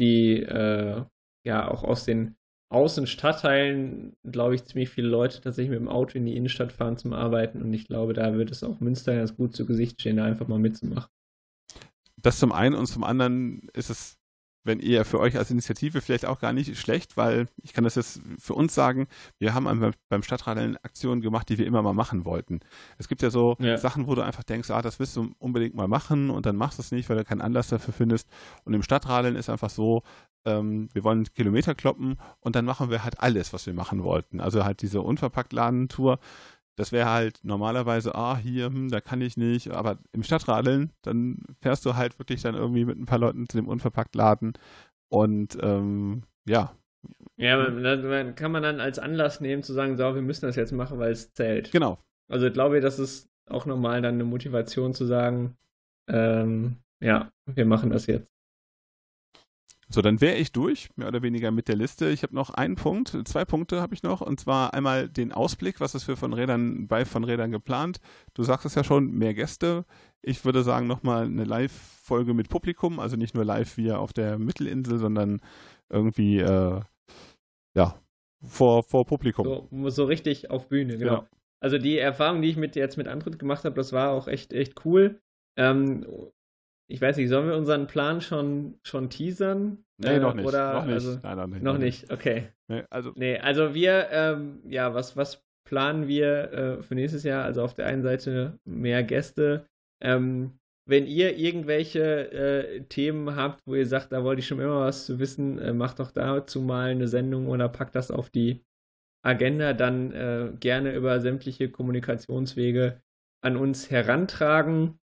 die äh, ja auch aus den Außenstadtteilen, glaube ich, ziemlich viele Leute tatsächlich mit dem Auto in die Innenstadt fahren zum Arbeiten und ich glaube, da wird es auch Münster ganz gut zu Gesicht stehen, da einfach mal mitzumachen. Das zum einen und zum anderen ist es wenn ihr für euch als Initiative vielleicht auch gar nicht schlecht, weil ich kann das jetzt für uns sagen, wir haben beim Stadtradeln Aktionen gemacht, die wir immer mal machen wollten. Es gibt ja so ja. Sachen, wo du einfach denkst, ah, das willst du unbedingt mal machen und dann machst du es nicht, weil du keinen Anlass dafür findest. Und im Stadtradeln ist einfach so, ähm, wir wollen Kilometer kloppen und dann machen wir halt alles, was wir machen wollten. Also halt diese Unverpackt-Ladentour, Das wäre halt normalerweise, ah, hier, hm, da kann ich nicht, aber im Stadtradeln, dann fährst du halt wirklich dann irgendwie mit ein paar Leuten zu dem Unverpacktladen und ähm, ja. Ja, man, kann man dann als Anlass nehmen zu sagen, so, wir müssen das jetzt machen, weil es zählt. Genau. Also ich glaube, das ist auch normal dann eine Motivation zu sagen, ähm, ja, wir machen das jetzt. So, dann wäre ich durch, mehr oder weniger mit der Liste. Ich habe noch einen Punkt, zwei Punkte habe ich noch, und zwar einmal den Ausblick, was ist für von Rädern bei von Rädern geplant. Du sagst es ja schon, mehr Gäste. Ich würde sagen, nochmal eine Live-Folge mit Publikum, also nicht nur live wie auf der Mittelinsel, sondern irgendwie, äh, ja, vor, vor Publikum. So, so, richtig auf Bühne, genau. Ja. Also die Erfahrung, die ich mit, jetzt mit Antritt gemacht habe, das war auch echt, echt cool. Ähm, ich weiß nicht, sollen wir unseren Plan schon, schon teasern? Nee, äh, noch nicht. Oder, noch nicht. Also, Nein, noch nicht. Noch nicht, okay. Nee, also, nee, also wir, ähm, ja, was, was planen wir äh, für nächstes Jahr? Also auf der einen Seite mehr Gäste. Ähm, wenn ihr irgendwelche äh, Themen habt, wo ihr sagt, da wollte ich schon immer was zu wissen, äh, macht doch dazu mal eine Sendung oder packt das auf die Agenda, dann äh, gerne über sämtliche Kommunikationswege an uns herantragen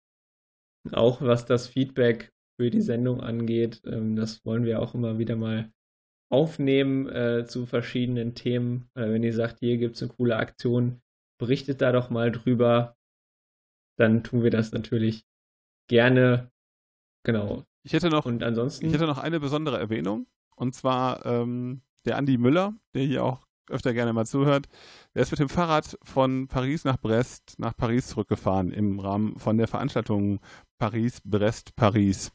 auch was das Feedback für die Sendung angeht. Ähm, das wollen wir auch immer wieder mal aufnehmen äh, zu verschiedenen Themen. Äh, wenn ihr sagt, hier gibt es eine coole Aktion, berichtet da doch mal drüber. Dann tun wir das natürlich gerne. Genau. Ich hätte noch, und ansonsten, ich hätte noch eine besondere Erwähnung. Und zwar ähm, der Andi Müller, der hier auch öfter gerne mal zuhört, der ist mit dem Fahrrad von Paris nach Brest nach Paris zurückgefahren im Rahmen von der Veranstaltung Paris, Brest, Paris.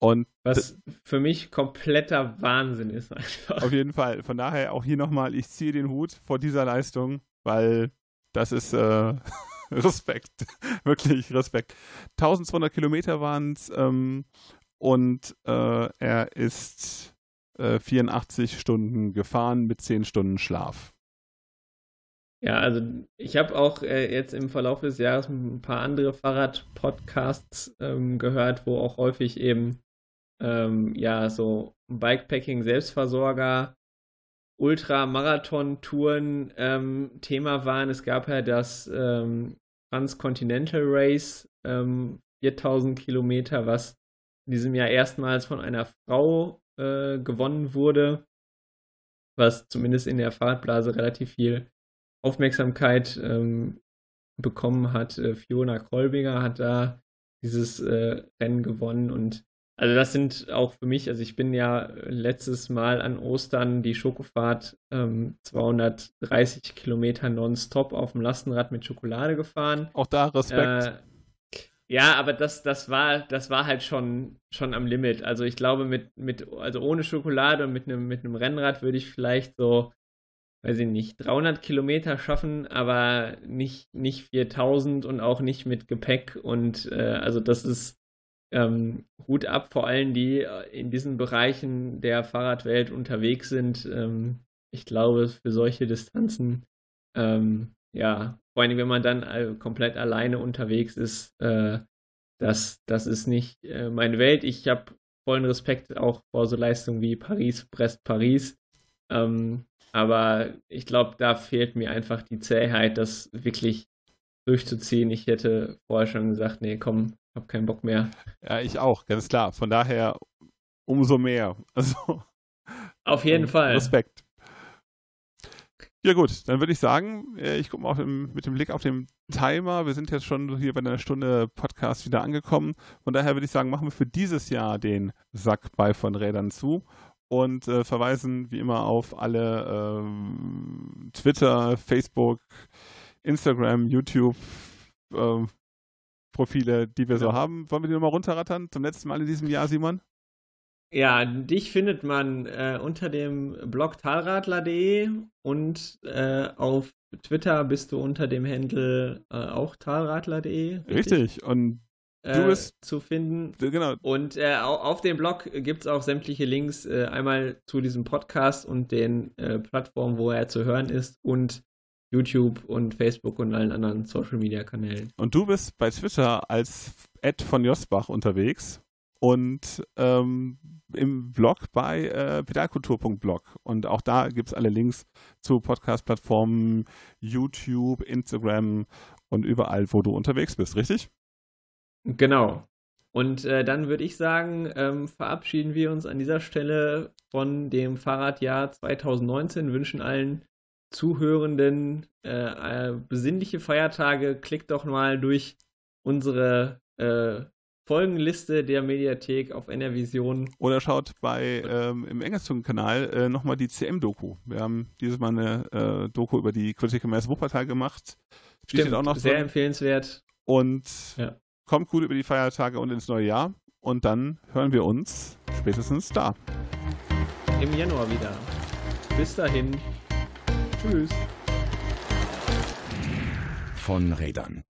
Und Was für mich kompletter Wahnsinn ist einfach. Auf jeden Fall. Von daher auch hier nochmal, ich ziehe den Hut vor dieser Leistung, weil das ist äh, Respekt. Wirklich Respekt. 1200 Kilometer waren es ähm, und äh, er ist äh, 84 Stunden gefahren mit 10 Stunden Schlaf. Ja, also ich habe auch äh, jetzt im Verlauf des Jahres ein paar andere Fahrrad-Podcasts ähm, gehört, wo auch häufig eben ähm, ja so Bikepacking, Selbstversorger, Ultramarathon-Touren ähm, Thema waren. Es gab ja das ähm, Transcontinental Race, 4000 ähm, Kilometer, was in diesem Jahr erstmals von einer Frau äh, gewonnen wurde, was zumindest in der Fahrradblase relativ viel Aufmerksamkeit ähm, bekommen hat. Äh, Fiona Kolbinger hat da dieses äh, Rennen gewonnen und also das sind auch für mich, also ich bin ja letztes Mal an Ostern die Schokofahrt ähm, 230 Kilometer nonstop auf dem Lastenrad mit Schokolade gefahren. Auch da Respekt. Äh, ja, aber das, das war, das war halt schon, schon am Limit. Also ich glaube, mit, mit, also ohne Schokolade und mit einem, mit einem Rennrad würde ich vielleicht so weiß ich nicht, 300 Kilometer schaffen, aber nicht, nicht 4000 und auch nicht mit Gepäck. Und äh, also das ist ähm, Hut ab vor allen, die äh, in diesen Bereichen der Fahrradwelt unterwegs sind. Ähm, ich glaube, für solche Distanzen, ähm, ja, vor allem wenn man dann komplett alleine unterwegs ist, äh, das, das ist nicht äh, meine Welt. Ich habe vollen Respekt auch vor so Leistungen wie Paris, Brest, Paris. Ähm, aber ich glaube, da fehlt mir einfach die Zähheit, das wirklich durchzuziehen. Ich hätte vorher schon gesagt, nee, komm, hab keinen Bock mehr. Ja, ich auch, ganz klar. Von daher umso mehr. Also auf jeden Fall. Respekt. Ja gut, dann würde ich sagen, äh, ich gucke mal mit dem Blick auf den Timer. Wir sind jetzt schon hier bei einer Stunde Podcast wieder angekommen. Von daher würde ich sagen, machen wir für dieses Jahr den Sack bei von Rädern zu und äh, verweisen wie immer auf alle ähm, Twitter, Facebook, Instagram, YouTube äh, Profile, die wir ja. so haben. Wollen wir die nochmal runterrattern zum letzten Mal in diesem Jahr, Simon? Ja, dich findet man äh, unter dem Blog talradler.de und äh, auf Twitter bist du unter dem Handle äh, auch talradler.de. Richtig? richtig. Und äh, zu finden. Genau. Und äh, auf dem Blog gibt es auch sämtliche Links, äh, einmal zu diesem Podcast und den äh, Plattformen, wo er zu hören ist und YouTube und Facebook und allen anderen Social Media Kanälen. Und du bist bei Twitter als Ed von Josbach unterwegs. und ähm, im Blog bei äh, pedalkultur.blog. Und auch da gibt es alle Links zu Podcast-Plattformen, YouTube, Instagram und überall, wo du unterwegs bist, richtig? Genau. Und äh, dann würde ich sagen, ähm, verabschieden wir uns an dieser Stelle von dem Fahrradjahr 2019, wünschen allen Zuhörenden äh, äh, besinnliche Feiertage. Klickt doch mal durch unsere äh, Folgenliste der Mediathek auf NRVision. Oder schaut bei ähm, im Engelstung-Kanal äh, nochmal die CM-Doku. Wir haben dieses Mal eine äh, Doku über die Critical Mass Wuppertal gemacht. Die Stimmt, auch noch sehr drin. empfehlenswert. Und ja. Kommt gut über die Feiertage und ins neue Jahr. Und dann hören wir uns spätestens da. Im Januar wieder. Bis dahin. Tschüss. Von Rädern